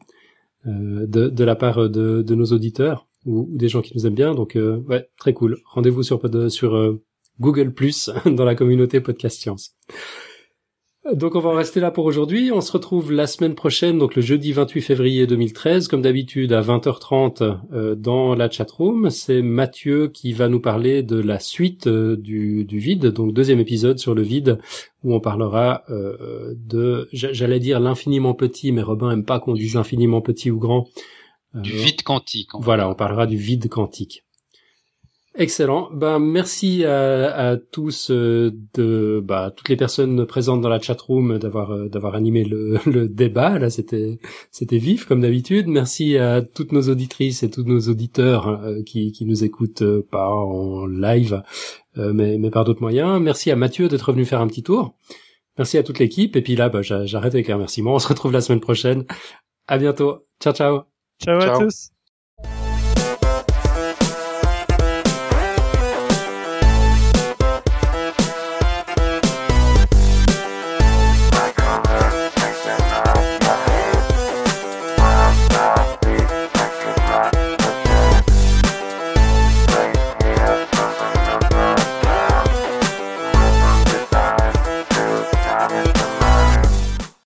Euh, de, la part de, nos auditeurs ou, des gens qui nous aiment bien. Donc euh, ouais, très cool. Rendez-vous sur sur euh, Google Plus dans la communauté Podcast Science. Donc on va en rester là pour aujourd'hui. On se retrouve la semaine prochaine, donc le jeudi 28 février 2013, comme d'habitude à 20h30 euh, dans la chatroom. C'est Mathieu qui va nous parler de la suite euh, du, du, vide, donc deuxième épisode sur le vide, où on parlera euh, de, j'allais dire l'infiniment petit, mais Robin aime pas qu'on dise infiniment petit ou grand.
Du vide quantique.
Voilà, on parlera du vide quantique. Excellent. Ben merci à, à tous euh, de bah, toutes les personnes présentes dans la chatroom d'avoir euh, d'avoir animé le, le, débat. Là, c'était c'était vif comme d'habitude. Merci à toutes nos auditrices et tous nos auditeurs euh, qui qui nous écoutent pas en live, euh, mais mais par d'autres moyens. Merci à Mathieu d'être venu faire un petit tour. Merci à toute l'équipe. Et puis là, bah, j'arrête avec un remerciement. On se retrouve la semaine prochaine. À bientôt. Ciao ciao.
Ciao, ciao. à tous.